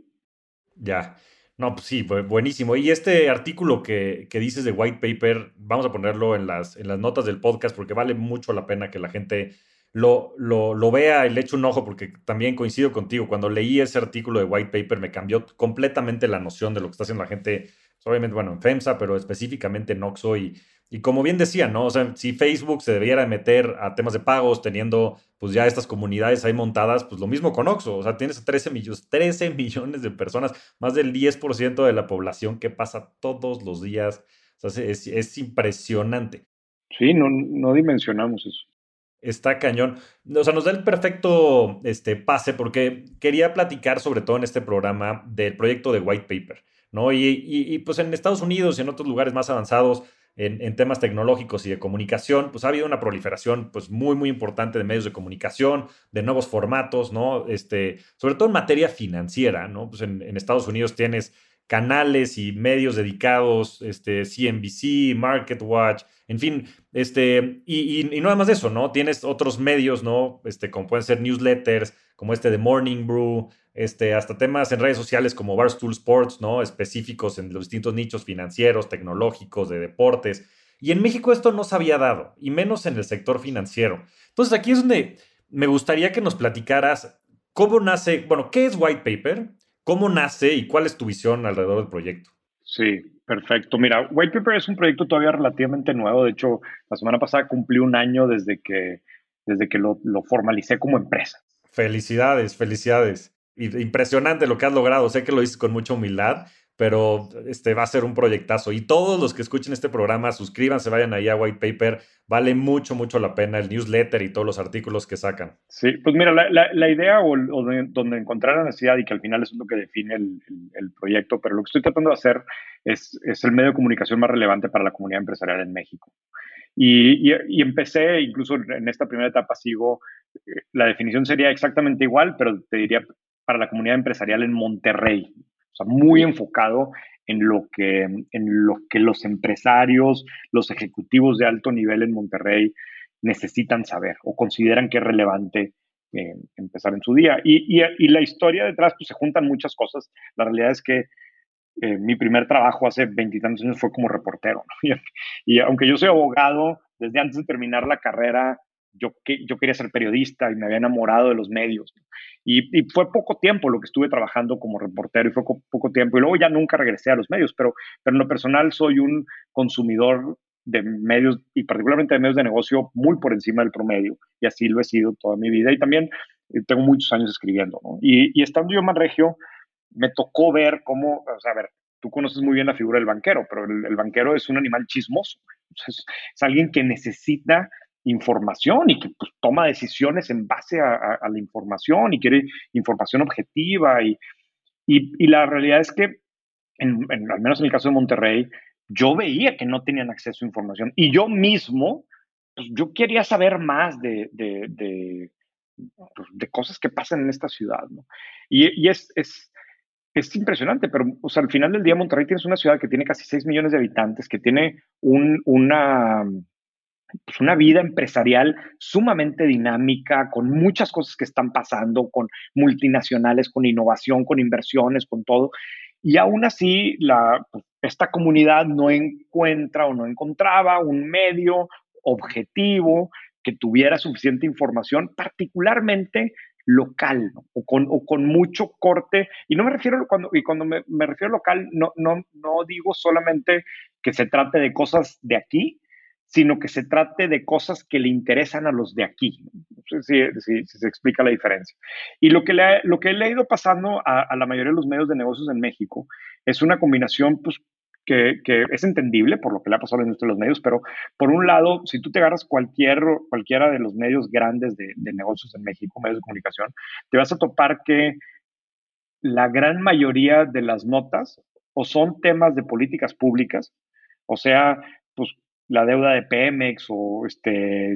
Ya. No, pues sí, buenísimo. Y este artículo que, dices de White Paper, vamos a ponerlo en las, en las notas del podcast porque vale mucho la pena que la gente lo, lo, vea y le eche un ojo porque también coincido contigo. Cuando leí ese artículo de White Paper me cambió completamente la noción de lo que está haciendo la gente, pues, obviamente, bueno, en FEMSA, pero específicamente en Oxo y y como bien decía, ¿no? O sea, si Facebook se debiera meter a temas de pagos teniendo pues ya estas comunidades ahí montadas, pues lo mismo con Oxxo. O sea, tienes 13 millones, 13 millones de personas, más del 10% de la población que pasa todos los días. O sea, es, impresionante. Sí, no, no dimensionamos eso. Está cañón. O sea, nos da el perfecto este, pase porque quería platicar sobre todo en este programa del proyecto de White Paper, ¿no? Y, y, y pues en Estados Unidos y en otros lugares más avanzados, en, temas tecnológicos y de comunicación, pues ha habido una proliferación pues muy, muy importante de medios de comunicación, de nuevos formatos, ¿no? Este, sobre todo en materia financiera, ¿no? Pues en, Estados Unidos tienes canales y medios dedicados, este, CNBC, MarketWatch, en fin, este, y, y, no más de eso, ¿no? Tienes otros medios, ¿no? Este, como pueden ser newsletters, como este de Morning Brew, este, hasta temas en redes sociales como Barstool Sports, ¿no? Específicos en los distintos nichos financieros, tecnológicos, de deportes. Y en México esto no se había dado, y menos en el sector financiero. Entonces aquí es donde me gustaría que nos platicaras cómo nace, bueno, ¿qué es White Paper? ¿Cómo nace y cuál es tu visión alrededor del proyecto? Sí, perfecto. Mira, White Paper es un proyecto todavía relativamente nuevo. De hecho, la semana pasada cumplí un año desde que, desde que lo, lo formalicé como empresa. Felicidades, felicidades. Impresionante lo que has logrado. Sé que lo dices con mucha humildad, pero este va a ser un proyectazo. Y todos los que escuchen este programa, suscríbanse, vayan ahí a White Paper. Vale mucho, mucho la pena el newsletter y todos los artículos que sacan. Sí, pues mira, la, idea o, donde encontrar la necesidad y que al final es lo que define el, proyecto, pero lo que estoy tratando de hacer es, es, el medio de comunicación más relevante para la comunidad empresarial en México. Y, y, empecé, incluso en esta primera etapa sigo, eh, la definición sería exactamente igual, pero te diría para la comunidad empresarial en Monterrey, sea, muy enfocado en lo, que, en lo que los empresarios, los ejecutivos de alto nivel en Monterrey necesitan saber o consideran que es relevante eh, empezar en su día. Y, y, la historia detrás, pues se juntan muchas cosas. La realidad es que eh, mi primer trabajo hace veintitantos años fue como reportero. (laughs) Y, aunque yo soy abogado, desde antes de terminar la carrera yo, que, yo quería ser periodista y me había enamorado de los medios. Y, fue poco tiempo lo que estuve trabajando como reportero y fue poco, tiempo. Y luego ya nunca regresé a los medios, pero, pero en lo personal soy un consumidor de medios y particularmente de medios de negocio muy por encima del promedio. Y así lo he sido toda mi vida. Y también eh, tengo muchos años escribiendo. Y, estando yo en Manregio, me tocó ver cómo, o sea, a ver, tú conoces muy bien la figura del banquero, pero el, banquero es un animal chismoso. es alguien que necesita información y que pues, toma decisiones en base a, la información y quiere información objetiva. Y, y, la realidad es que, en, al menos en el caso de Monterrey, yo veía que no tenían acceso a información y yo mismo, pues, yo quería saber más de, de, de, pues, de, cosas que pasan en esta ciudad. ¿no? Y, y es, es, es, impresionante, pero o sea, al final del día Monterrey tienes una ciudad que tiene casi 6 millones de habitantes, que tiene un, una pues una vida empresarial sumamente dinámica, con muchas cosas que están pasando, con multinacionales, con innovación, con inversiones, con todo. Y aún así, pues, esta comunidad no encuentra o no encontraba un medio objetivo que tuviera suficiente información, particularmente local o, con, mucho corte. Y no me refiero, cuando, y cuando me refiero local, no, no, no digo solamente que se trate de cosas de aquí, sino que se trate de cosas que le interesan a los de aquí. No sé si, se explica la diferencia. Y lo que le, lo que le ha pasando a, la mayoría de los medios de negocios en México es una combinación pues, que, es entendible por lo que le ha pasado a la industria de los medios, pero por un lado, si tú te agarras cualquier, cualquiera de los medios grandes de, de negocios en México, medios de comunicación, te vas a topar que la gran mayoría de las notas o son temas de políticas públicas, o sea, la deuda de Pemex o este,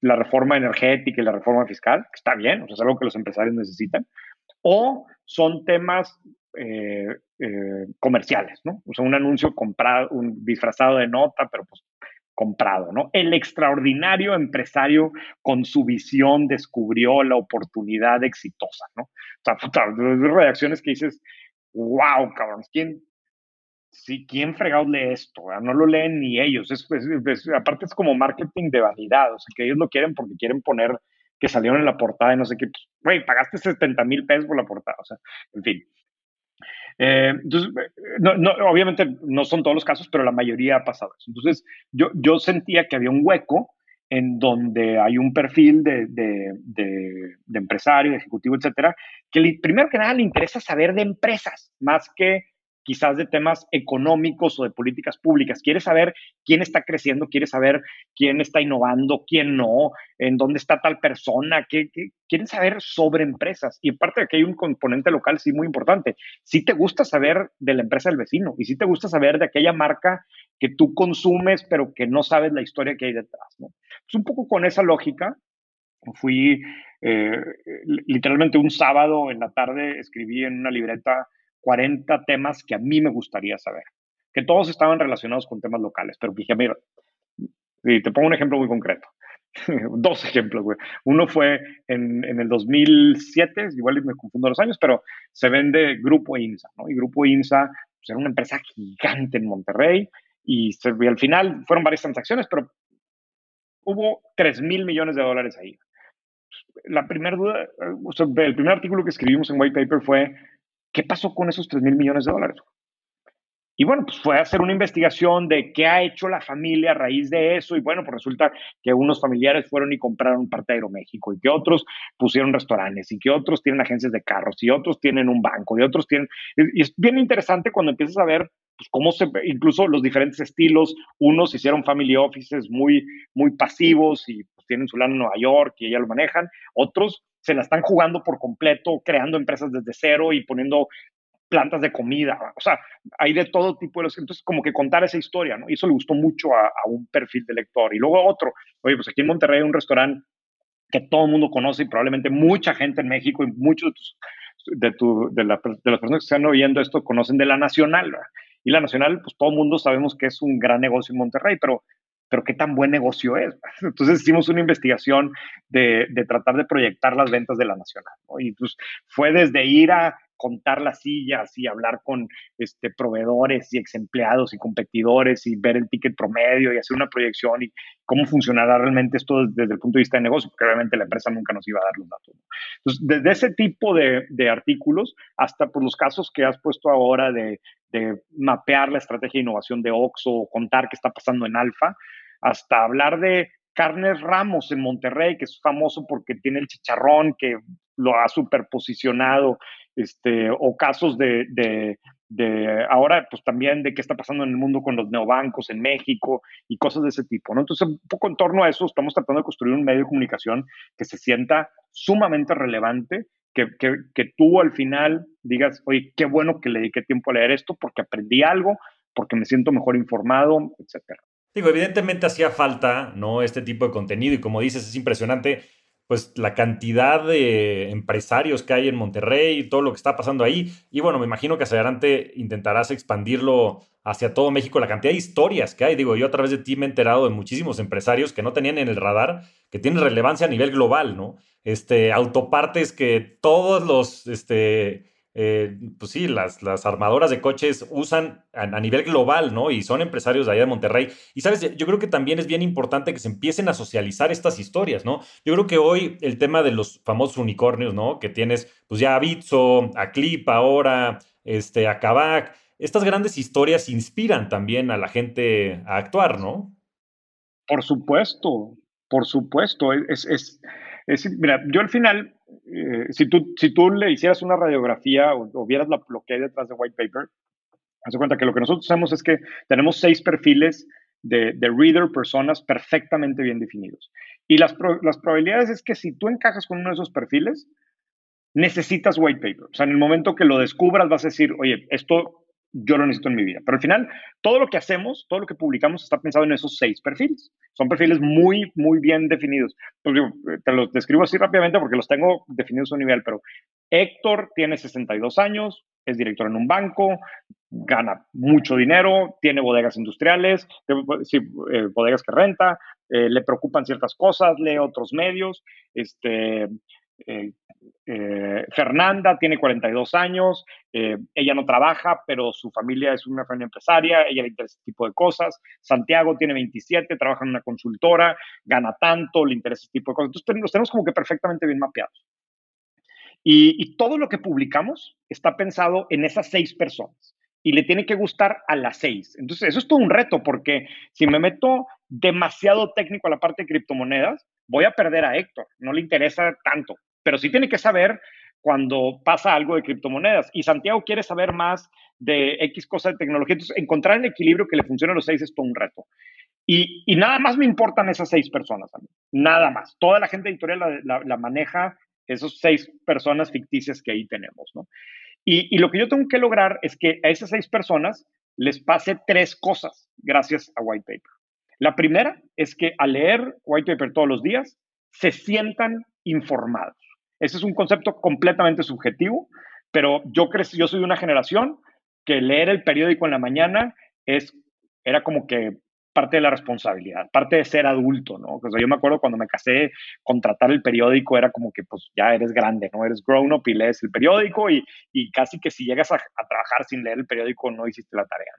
la reforma energética y la reforma fiscal, que está bien, o sea, es algo que los empresarios necesitan, o son temas eh, eh, comerciales, ¿no? O sea, un anuncio comprado, un disfrazado de nota, pero pues comprado, ¿no? El extraordinario empresario con su visión descubrió la oportunidad exitosa, ¿no? O sea, reacciones que dices, wow, cabrón, ¿quién, sí, ¿quién fregados lee esto? No lo leen ni ellos. Es, aparte es como marketing de vanidad, o sea, que ellos lo quieren porque quieren poner que salieron en la portada y no sé qué. Pues, güey, pagaste 70 mil pesos por la portada, o sea, en fin. Eh, entonces, no, no, obviamente no son todos los casos, pero la mayoría ha pasado eso. Entonces, yo, yo sentía que había un hueco en donde hay un perfil de, de, de, de empresario, de ejecutivo, etcétera, que primero que nada le interesa saber de empresas, más que quizás de temas económicos o de políticas públicas. Quiere saber quién está creciendo, quiere saber quién está innovando, quién no, en dónde está tal persona, qué, quieren saber sobre empresas. Y aparte de que hay un componente local, sí, muy importante. Si te gusta saber de la empresa del vecino y si te gusta saber de aquella marca que tú consumes, pero que no sabes la historia que hay detrás. ¿no? Un poco con esa lógica. Fui eh, literalmente un sábado en la tarde, escribí en una libreta 40 temas que a mí me gustaría saber, que todos estaban relacionados con temas locales, pero dije, mira, y te pongo un ejemplo muy concreto. (laughs) Dos ejemplos, güey. Uno fue en, el 2007, igual me confundo los años, pero se vende Grupo INSA, ¿no? Y Grupo INSA pues, era una empresa gigante en Monterrey y, se, y al final fueron varias transacciones, pero hubo 3 mil millones de dólares ahí. La primera duda, o el primer artículo que escribimos en White Paper fue, ¿qué pasó con esos 3 mil millones de dólares? Y bueno, pues fue a hacer una investigación de qué ha hecho la familia a raíz de eso. Y bueno, pues resulta que unos familiares fueron y compraron parte de Aeroméxico y que otros pusieron restaurantes y que otros tienen agencias de carros y otros tienen un banco y otros tienen... Y es bien interesante cuando empiezas a ver pues, cómo se, incluso los diferentes estilos, unos hicieron family offices muy, muy pasivos y pues, tienen su lana en Nueva York y ya lo manejan, otros se la están jugando por completo, creando empresas desde cero y poniendo plantas de comida, o sea, hay de todo tipo de los, entonces como que contar esa historia, ¿no? Y eso le gustó mucho a, un perfil de lector. Y luego otro, oye, pues aquí en Monterrey hay un restaurante que todo el mundo conoce y probablemente mucha gente en México y muchos de, tu, de, las personas que están oyendo esto conocen de la Nacional, ¿verdad? Y la Nacional, pues todo el mundo sabemos que es un gran negocio en Monterrey, pero pero qué tan buen negocio es. (laughs) Entonces hicimos una investigación de, de, tratar de proyectar las ventas de la Nacional. Y pues fue desde ir a contar las sillas y hablar con este, proveedores y ex empleados y competidores y ver el ticket promedio y hacer una proyección y cómo funcionará realmente esto desde el punto de vista de negocio, porque obviamente la empresa nunca nos iba a dar los datos. Entonces, desde ese tipo de, de artículos hasta por los casos que has puesto ahora de, de mapear la estrategia de innovación de Oxo, contar qué está pasando en Alfa, hasta hablar de Carnes Ramos en Monterrey, que es famoso porque tiene el chicharrón que lo ha superposicionado este, o casos de, de, de, ahora, pues también de qué está pasando en el mundo con los neobancos en México y cosas de ese tipo, ¿no? Entonces, un poco en torno a eso, estamos tratando de construir un medio de comunicación que se sienta sumamente relevante, que, que, que tú al final digas, oye, qué bueno que le dediqué tiempo a leer esto porque aprendí algo, porque me siento mejor informado, etcétera. Digo, evidentemente hacía falta, ¿no? Este tipo de contenido y como dices, es impresionante pues la cantidad de empresarios que hay en Monterrey todo lo que está pasando ahí. Y bueno, me imagino que hacia adelante intentarás expandirlo hacia todo México, la cantidad de historias que hay. Digo, yo a través de ti me he enterado de muchísimos empresarios que no tenían en el radar, que tienen relevancia a nivel global, ¿no? Este, autopartes que todos los, este, eh, pues sí, las, las, armadoras de coches usan a, nivel global, ¿no? Y son empresarios de allá de Monterrey. Y sabes, yo creo que también es bien importante que se empiecen a socializar estas historias, ¿no? Yo creo que hoy el tema de los famosos unicornios, ¿no? Que tienes, pues ya a Bitso, a Clip ahora, este, a Kavak, estas grandes historias inspiran también a la gente a actuar, ¿no? Por supuesto, por supuesto. Es, es, es mira, yo al final eh, si, tú, si tú le hicieras una radiografía o, vieras lo que hay detrás de White Paper, haz cuenta que lo que nosotros hacemos es que tenemos seis perfiles de, de reader, personas perfectamente bien definidos. Y las, las probabilidades es que si tú encajas con uno de esos perfiles, necesitas white paper. O sea, en el momento que lo descubras vas a decir, oye, esto yo lo necesito en mi vida. Pero al final, todo lo que hacemos, todo lo que publicamos está pensado en esos seis perfiles. Son perfiles muy, muy bien definidos. Pues, te los describo así rápidamente porque los tengo definidos a un nivel, pero Héctor tiene 62 años, es director en un banco, gana mucho dinero, tiene bodegas industriales, eh, bodegas que renta, eh, le preocupan ciertas cosas, lee otros medios, este, eh, eh, Fernanda tiene 42 años, eh, ella no trabaja, pero su familia es una familia empresaria, ella le interesa este tipo de cosas. Santiago tiene 27, trabaja en una consultora, gana tanto, le interesa este tipo de cosas. Entonces los tenemos como que perfectamente bien mapeados. Y, y todo lo que publicamos está pensado en esas seis personas y le tiene que gustar a las seis. Entonces, eso es todo un reto porque si me meto demasiado técnico a la parte de criptomonedas, voy a perder a Héctor, no le interesa tanto pero sí tiene que saber cuando pasa algo de criptomonedas. Y Santiago quiere saber más de X cosas de tecnología. Entonces, encontrar el equilibrio que le funcione a los seis es todo un reto. Y, nada más me importan esas seis personas a mí. Nada más. Toda la gente editorial la, maneja esas seis personas ficticias que ahí tenemos, ¿no? Y, y, lo que yo tengo que lograr es que a esas seis personas les pase tres cosas gracias a White Paper. La primera es que al leer White Paper todos los días, se sientan informados. Ese es un concepto completamente subjetivo, pero yo, crecí, yo soy de una generación que leer el periódico en la mañana es, era como que parte de la responsabilidad, parte de ser adulto, ¿no? O sea, yo me acuerdo cuando me casé, contratar el periódico era como que pues ya eres grande, ¿no? Eres grown up y lees el periódico y, y casi que si llegas a, trabajar sin leer el periódico no hiciste la tarea,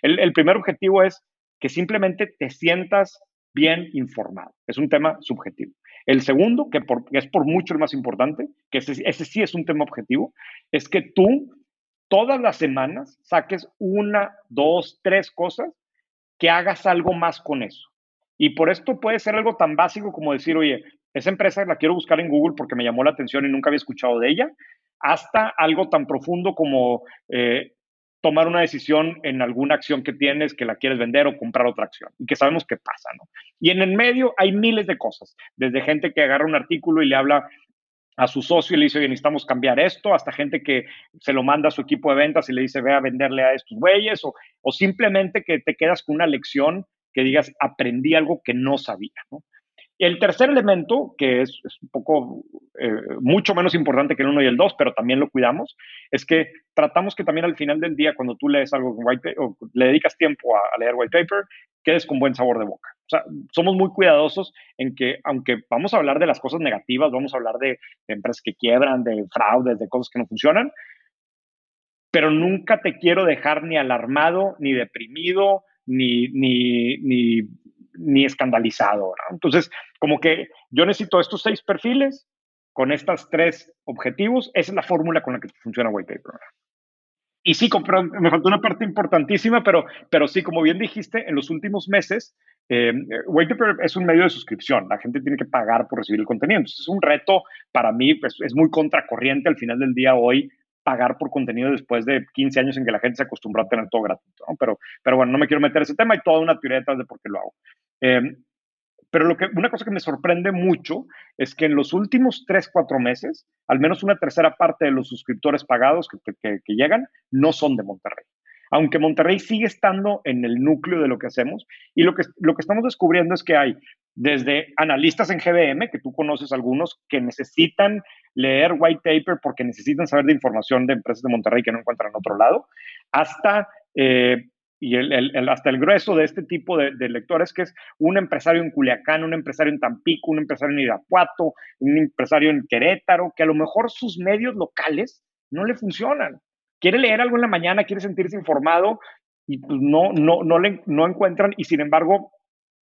el, primer objetivo es que simplemente te sientas bien informado. Es un tema subjetivo. El segundo, que, es por mucho el más importante, que ese, ese sí es un tema objetivo, es que tú todas las semanas saques una, dos, tres cosas que hagas algo más con eso. Y por esto puede ser algo tan básico como decir, oye, esa empresa la quiero buscar en Google porque me llamó la atención y nunca había escuchado de ella, hasta algo tan profundo como eh, tomar una decisión en alguna acción que tienes que la quieres vender o comprar otra acción y que sabemos qué pasa, ¿no? Y en el medio hay miles de cosas, desde gente que agarra un artículo y le habla a su socio y le dice, oye, necesitamos cambiar esto, hasta gente que se lo manda a su equipo de ventas y le dice, ve a venderle a estos güeyes, o, o simplemente que te quedas con una lección que digas, aprendí algo que no sabía, ¿no? El tercer elemento, que es, un poco, eh, mucho menos importante que el uno y el dos, pero también lo cuidamos, es que tratamos que también al final del día, cuando tú lees algo white o le dedicas tiempo a, leer white paper, quedes con buen sabor de boca. O sea, somos muy cuidadosos en que, aunque vamos a hablar de las cosas negativas, vamos a hablar de, de empresas que quiebran, de fraudes, de cosas que no funcionan, pero nunca te quiero dejar ni alarmado, ni deprimido, ni, ni, ni ni escandalizado. Entonces, como que yo necesito estos seis perfiles con estos tres objetivos. Esa es la fórmula con la que funciona White Paper. Y sí, me faltó una parte importantísima, pero, pero sí, como bien dijiste, en los últimos meses, eh, White Paper es un medio de suscripción. La gente tiene que pagar por recibir el contenido. Es un reto para mí, pues, es muy contracorriente al final del día hoy pagar por contenido después de 15 años en que la gente se acostumbró a tener todo gratuito. Pero, pero bueno, no me quiero meter ese tema. Hay toda una teoría detrás de por qué lo hago. Em, pero lo que, una cosa que me sorprende mucho es que en los últimos 3, 4 meses, al menos una tercera parte de los suscriptores pagados que, que, llegan no son de Monterrey. Aunque Monterrey sigue estando en el núcleo de lo que hacemos. Y lo que, lo que estamos descubriendo es que hay desde analistas en GBM, que tú conoces algunos, que necesitan leer white paper porque necesitan saber de información de empresas de Monterrey que no encuentran en otro lado, hasta eh, y el, hasta el grueso de este tipo de, lectores, que es un empresario en Culiacán, un empresario en Tampico, un empresario en Irapuato, un empresario en Querétaro, que a lo mejor sus medios locales no le funcionan. Quiere leer algo en la mañana, quiere sentirse informado y pues no, no, no, le, no encuentran y sin embargo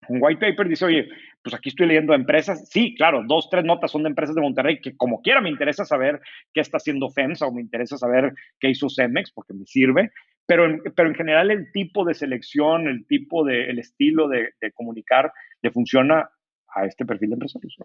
un white paper dice, oye, pues aquí estoy leyendo empresas. Sí, claro, dos, tres notas son de empresas de Monterrey que como quiera me interesa saber qué está haciendo FEMSA o me interesa saber qué hizo Cemex porque me sirve, pero en, pero en general el tipo de selección, el tipo de, el estilo de, comunicar le funciona a este perfil de empresarios.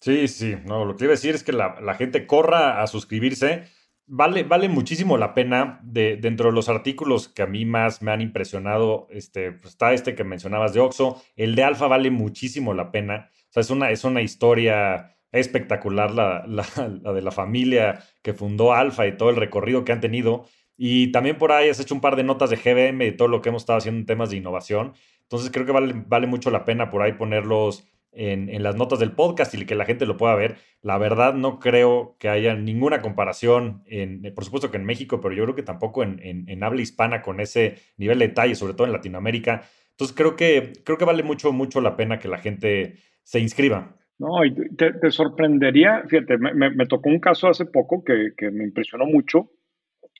Sí, sí, no, lo que iba a decir es que la, la gente corra a suscribirse. Vale, vale muchísimo la pena. De, dentro de los artículos que a mí más me han impresionado, este, pues, está este que mencionabas de Oxo. El de Alfa vale muchísimo la pena. O sea, es una, es una historia espectacular la, la, de la familia que fundó Alfa y todo el recorrido que han tenido. Y también por ahí has hecho un par de notas de GBM y todo lo que hemos estado haciendo en temas de innovación. Entonces creo que vale, vale mucho la pena por ahí ponerlos en, en, las notas del podcast y que la gente lo pueda ver. La verdad no creo que haya ninguna comparación, en, por supuesto que en México, pero yo creo que tampoco en, en, habla hispana con ese nivel de detalle, sobre todo en Latinoamérica. Entonces creo que, creo que vale mucho, mucho la pena que la gente se inscriba. No, te, te sorprendería, fíjate, me, me, tocó un caso hace poco que, que me impresionó mucho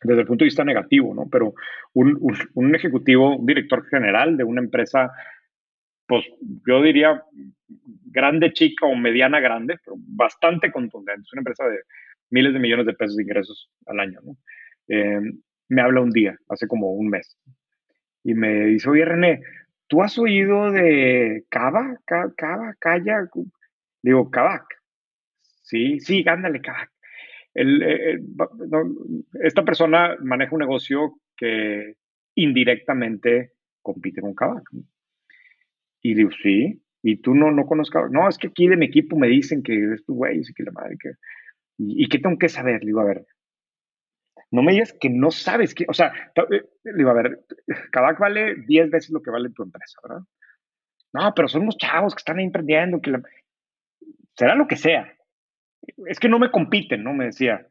desde el punto de vista negativo, ¿no? Pero un, un, ejecutivo, un director general de una empresa, pues yo diría grande, chica o mediana grande, pero bastante contundente. Es una empresa de miles de millones de pesos de ingresos al año, ¿no? Eh, me habla un día, hace como un mes, y me dice, oye René, ¿tú has oído de Cava? Cava, Calla. Digo, Cavac. Sí, sí, ándale, Cavac. Eh, esta persona maneja un negocio que indirectamente compite con Kavak. Y digo, sí, y tú no, no conozcas, no, es que aquí de mi equipo me dicen que es tu güey, y que la madre, que, y, qué tengo que saber, le digo, a ver, no me digas que no sabes que, o sea, eh, le digo, a ver, Kavak vale 10 veces lo que vale tu empresa, ¿verdad? No, pero son unos chavos que están ahí emprendiendo, que será lo que sea, es que no me compiten, ¿no? Me decía.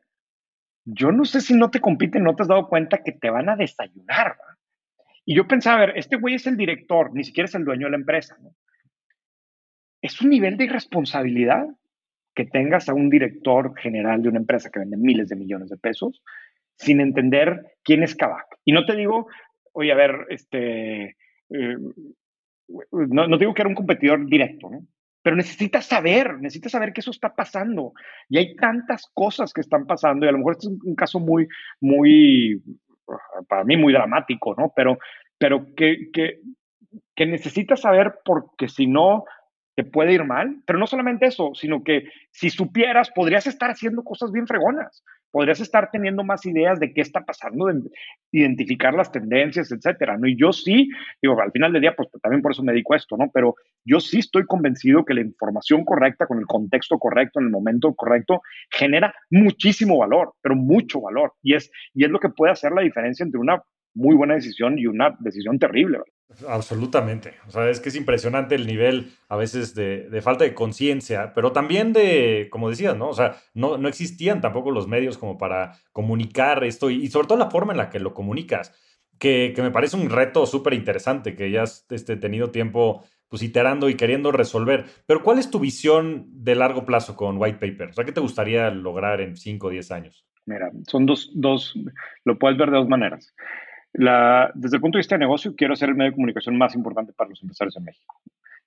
yo no sé si no te compiten, no te has dado cuenta que te van a desayunar. Y yo pensaba, a ver, este güey es el director, ni siquiera es el dueño de la empresa. Es un nivel de irresponsabilidad que tengas a un director general de una empresa que vende miles de millones de pesos sin entender quién es Kavak. Y no te digo, oye, a ver, este, eh, no, no, digo que era un competidor directo, ¿no? Pero necesitas saber, necesitas saber que eso está pasando. Y hay tantas cosas que están pasando, y a lo mejor este es un caso muy, muy, para mí muy dramático, ¿no? Pero, pero que, que, necesitas saber porque si no, te puede ir mal, pero no solamente eso, sino que si supieras, podrías estar haciendo cosas bien fregonas, podrías estar teniendo más ideas de qué está pasando, de identificar las tendencias, etcétera, ¿no? Y yo sí, digo, al final del día, pues también por eso me dedico esto, ¿no? Pero yo sí estoy convencido que la información correcta, con el contexto correcto, en el momento correcto, genera muchísimo valor, pero mucho valor, y es, y es lo que puede hacer la diferencia entre una muy buena decisión y una decisión terrible. Absolutamente. O sea, es que es impresionante el nivel a veces de, falta de conciencia, pero también de, como decías, ¿no? O sea, no, no existían tampoco los medios como para comunicar esto y, sobre todo la forma en la que lo comunicas, que, me parece un reto súper interesante que ya has este, tenido tiempo pues iterando y queriendo resolver. Pero ¿cuál es tu visión de largo plazo con White Paper? O sea, ¿qué te gustaría lograr en 5 o 10 años? Mira, son dos, dos, lo puedes ver de dos maneras. La, desde el punto de vista de negocio, quiero ser el medio de comunicación más importante para los empresarios en México.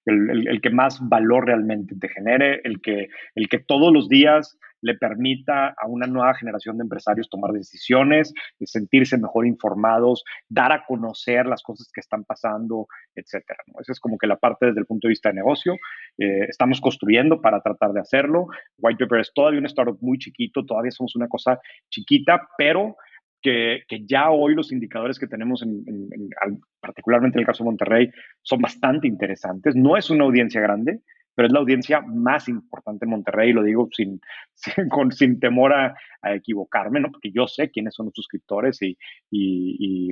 El, el, que más valor realmente te genere, el que, el que todos los días le permita a una nueva generación de empresarios tomar decisiones, sentirse mejor informados, dar a conocer las cosas que están pasando, etcétera. ¿no? Esa es como que la parte desde el punto de vista de negocio. Eh, estamos construyendo para tratar de hacerlo. White Paper es todavía un startup muy chiquito, todavía somos una cosa chiquita, pero que, ya hoy los indicadores que tenemos, en, particularmente en el caso de Monterrey, son bastante interesantes. No es una audiencia grande, pero es la audiencia más importante en Monterrey, y lo digo sin, (laughs) sin, con, sin temor a, equivocarme, ¿no? porque yo sé quiénes son los suscriptores y, y,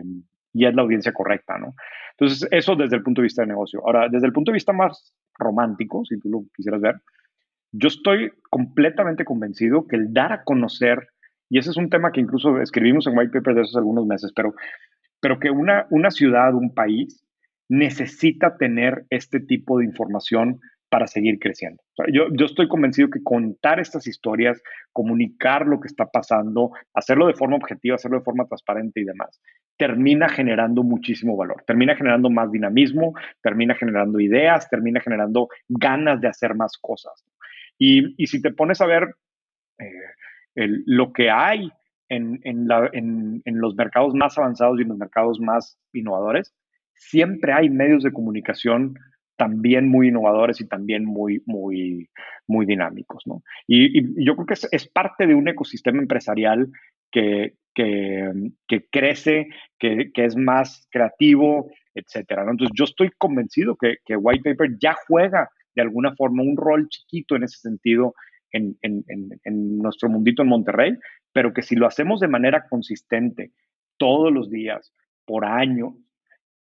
y, es la audiencia correcta. ¿no? Entonces, eso desde el punto de vista de negocio. Ahora, desde el punto de vista más romántico, si tú lo quisieras ver, yo estoy completamente convencido que el dar a conocer y ese es un tema que incluso escribimos en White Paper de esos algunos meses, pero, pero que una, una ciudad, un país, necesita tener este tipo de información para seguir creciendo. yo, yo, estoy convencido que contar estas historias, comunicar lo que está pasando, hacerlo de forma objetiva, hacerlo de forma transparente y demás, termina generando muchísimo valor, termina generando más dinamismo, termina generando ideas, termina generando ganas de hacer más cosas. Y, y si te pones a ver, eh, lo que hay en, los mercados más avanzados y en los mercados más innovadores, siempre hay medios de comunicación también muy innovadores y también muy, muy, muy dinámicos. Y, yo creo que es, parte de un ecosistema empresarial que, crece, que, es más creativo, etc. Entonces yo estoy convencido que, que White Paper ya juega de alguna forma un rol chiquito en ese sentido en, nuestro mundito en Monterrey, pero que si lo hacemos de manera consistente todos los días, por año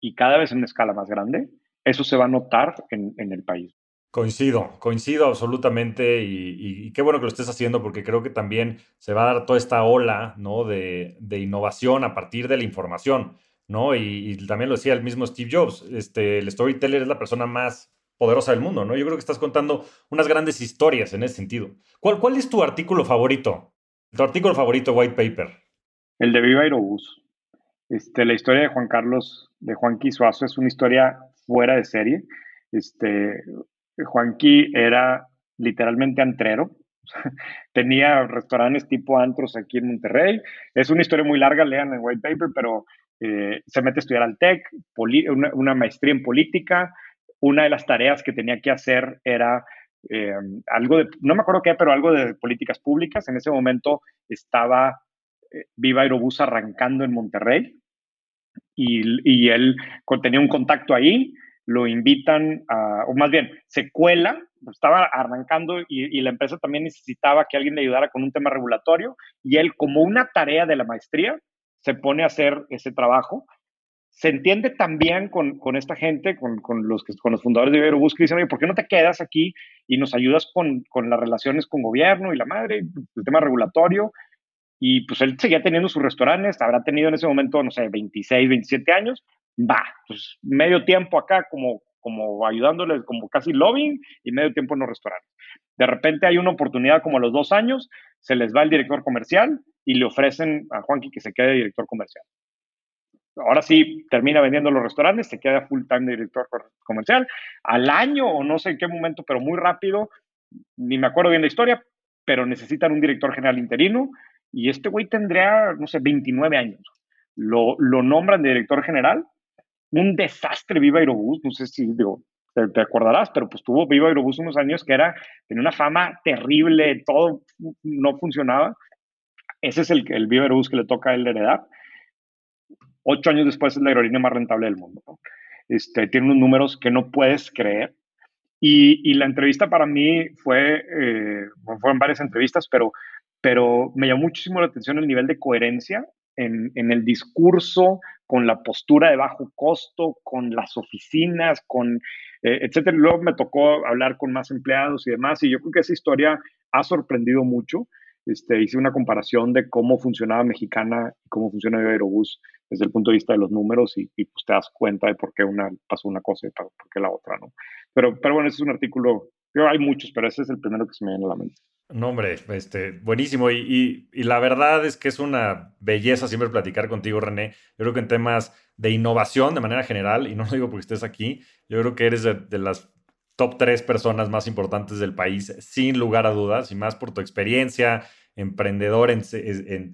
y cada vez en una escala más grande, eso se va a notar en, el país. Coincido, coincido absolutamente y, qué bueno que lo estés haciendo porque creo que también se va a dar toda esta ola ¿no? de, innovación a partir de la información. ¿no? Y, y, también lo decía el mismo Steve Jobs, este, el storyteller es la persona más poderosa del mundo, ¿no? Yo creo que estás contando unas grandes historias en ese sentido. ¿Cuál, es tu artículo favorito? Tu artículo favorito, White Paper. El de Viva Aerobús. Este, la historia de Juan Carlos, de Juanqui Suazo, es una historia fuera de serie. Este, Juanqui era literalmente antrero. (laughs) Tenía restaurantes tipo antros aquí en Monterrey. Es una historia muy larga, lean en White Paper, pero eh, se mete a estudiar al TEC, una, maestría en política, una de las tareas que tenía que hacer era eh, algo de, no me acuerdo qué, pero algo de políticas públicas. En ese momento estaba eh, Viva Aerobús arrancando en Monterrey y, él tenía un contacto ahí, lo invitan, a, o más bien, se cuela, estaba arrancando y, y, la empresa también necesitaba que alguien le ayudara con un tema regulatorio y él como una tarea de la maestría se pone a hacer ese trabajo se entiende también con, con esta gente, con, con, los, con los fundadores de Iberobús, que dicen, oye, ¿por qué no te quedas aquí y nos ayudas con, con las relaciones con gobierno y la madre, el tema regulatorio? Y pues él seguía teniendo sus restaurantes, habrá tenido en ese momento, no sé, 26, 27 años. Va, pues medio tiempo acá como, como ayudándoles, como casi lobbying y medio tiempo en los restaurantes. De repente hay una oportunidad como a los dos años, se les va el director comercial y le ofrecen a Juanqui que se quede director comercial. Ahora sí, termina vendiendo los restaurantes, se queda full time director comercial. Al año o no sé en qué momento, pero muy rápido, ni me acuerdo bien la historia, pero necesitan un director general interino y este güey tendría, no sé, 29 años. Lo, lo nombran director general. Un desastre Viva Aerobús, no sé si digo, te, acordarás, pero pues tuvo Viva Aerobús unos años que era, tenía una fama terrible, todo no funcionaba. Ese es el, el Viva Aerobús que le toca a él heredar. Ocho años después es la aerolínea más rentable del mundo. Este, tiene unos números que no puedes creer. Y, y la entrevista para mí fue, eh, fueron varias entrevistas, pero, pero me llamó muchísimo la atención el nivel de coherencia en, en, el discurso, con la postura de bajo costo, con las oficinas, con eh, etcétera. Luego me tocó hablar con más empleados y demás, y yo creo que esa historia ha sorprendido mucho. Este, hice una comparación de cómo funcionaba Mexicana y cómo funciona Aerobús desde el punto de vista de los números y, pues te das cuenta de por qué una pasó una cosa y por qué la otra, ¿no? Pero, pero bueno, ese es un artículo, hay muchos, pero ese es el primero que se me viene a la mente. No, hombre, este, buenísimo. Y, y, la verdad es que es una belleza siempre platicar contigo, René. Yo creo que en temas de innovación de manera general, y no lo digo porque estés aquí, yo creo que eres de las top tres personas más importantes del país, sin lugar a dudas, y más por tu experiencia, emprendedor en,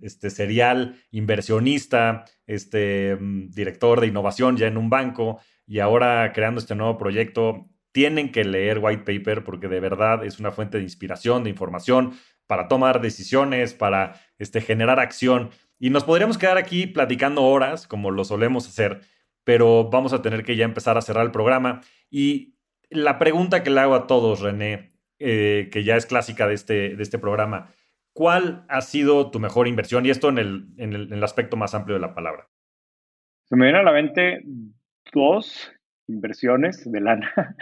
este serial, inversionista, este mm, director de innovación ya en un banco y ahora creando este nuevo proyecto. Tienen que leer White Paper porque de verdad es una fuente de inspiración, de información para tomar decisiones, para este, generar acción. Y nos podríamos quedar aquí platicando horas, como lo solemos hacer, pero vamos a tener que ya empezar a cerrar el programa. Y la pregunta que le hago a todos, René, eh, que ya es clásica de este, de este programa, ¿cuál ha sido tu mejor inversión? Y esto en el, en el, aspecto más amplio de la palabra. Se me viene a la mente dos inversiones de lana. (laughs)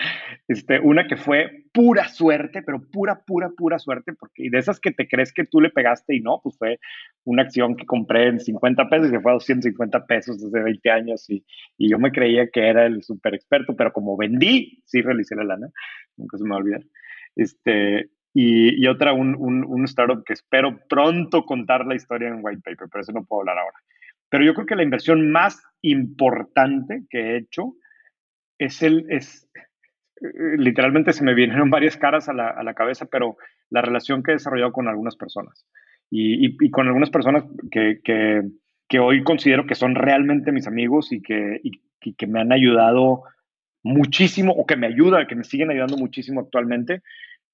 Este, una que fue pura suerte, pero pura, pura, pura suerte, porque y de esas que te crees que tú le pegaste y no, pues fue una acción que compré en 50 pesos y que fue a 250 pesos desde 20 años y, y yo me creía que era el super experto, pero como vendí, sí realicé la lana, nunca se me va a olvidar. Este, y, otra, un, un, startup que espero pronto contar la historia en white paper, pero eso no puedo hablar ahora. Pero yo creo que la inversión más importante que he hecho es el, es, eh, literalmente se me vinieron (laughs) varias caras a la, a la, cabeza, pero la relación que he desarrollado con algunas personas. Y, y, con algunas personas que, que, que, hoy considero que son realmente mis amigos y que, y, que me han ayudado muchísimo o que me ayudan, que me siguen ayudando muchísimo actualmente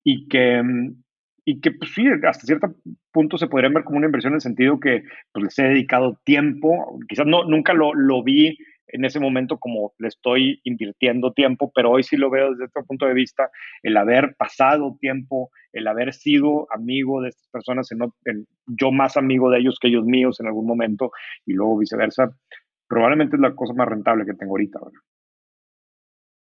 y que, y que pues sí, hasta cierto punto se podría ver como una inversión en el sentido que pues, les he dedicado tiempo, quizás no, nunca lo, lo vi en ese momento como le estoy invirtiendo tiempo, pero hoy sí lo veo desde otro punto de vista, el haber pasado tiempo, el haber sido amigo de estas personas, en, yo más amigo de ellos que ellos míos en algún momento y luego viceversa, probablemente es la cosa más rentable que tengo ahorita. ¿verdad?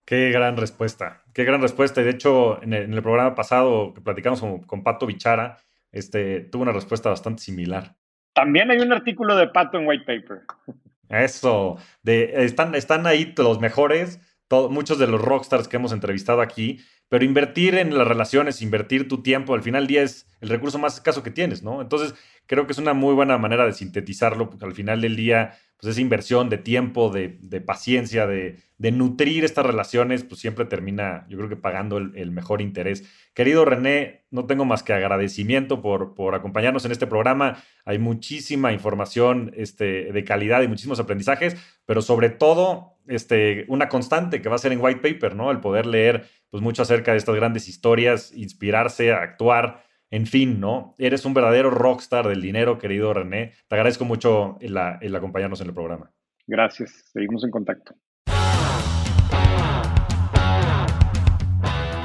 Qué gran respuesta, qué gran respuesta. Y de hecho, en el, programa pasado que platicamos con, Pato Bichara, este, tuvo una respuesta bastante similar. También hay un artículo de Pato en White Paper. Eso, de, están, están ahí los mejores, muchos de los rockstars que hemos entrevistado aquí, pero invertir en las relaciones, invertir tu tiempo, al final del día es el recurso más escaso que tienes, ¿no? Entonces, creo que es una muy buena manera de sintetizarlo, porque al final del día pues esa inversión de tiempo, de, paciencia, de, nutrir estas relaciones, pues siempre termina, yo creo que pagando el, mejor interés. Querido René, no tengo más que agradecimiento por, acompañarnos en este programa. Hay muchísima información este, de calidad y muchísimos aprendizajes, pero sobre todo este, una constante que va a ser en White Paper, ¿no? El poder leer pues, mucho acerca de estas grandes historias, inspirarse, actuar en fin, ¿no? Eres un verdadero rockstar del dinero, querido René. Te agradezco mucho el, el acompañarnos en el programa. Gracias, seguimos en contacto.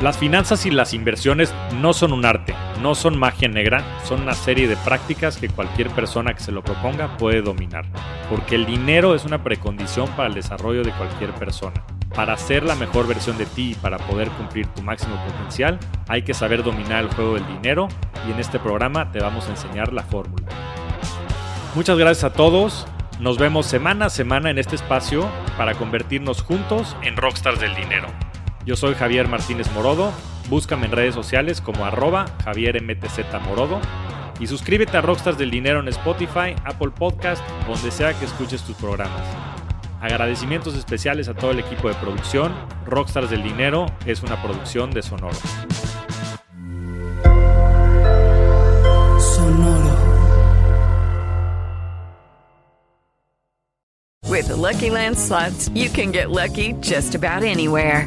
Las finanzas y las inversiones no son un arte, no son magia negra, son una serie de prácticas que cualquier persona que se lo proponga puede dominar, porque el dinero es una precondición para el desarrollo de cualquier persona. Para ser la mejor versión de ti y para poder cumplir tu máximo potencial, hay que saber dominar el juego del dinero y en este programa te vamos a enseñar la fórmula. Muchas gracias a todos. Nos vemos semana a semana en este espacio para convertirnos juntos en rockstars del dinero. Yo soy Javier Martínez Morodo. Búscame en redes sociales como arroba Javier. Y suscríbete a Rockstars del Dinero en Spotify, Apple Podcast, donde sea que escuches tus programas. Agradecimientos especiales a todo el equipo de producción. Rockstars del Dinero es una producción de Sonoro. With the Lucky Land slots, you can get lucky just about anywhere.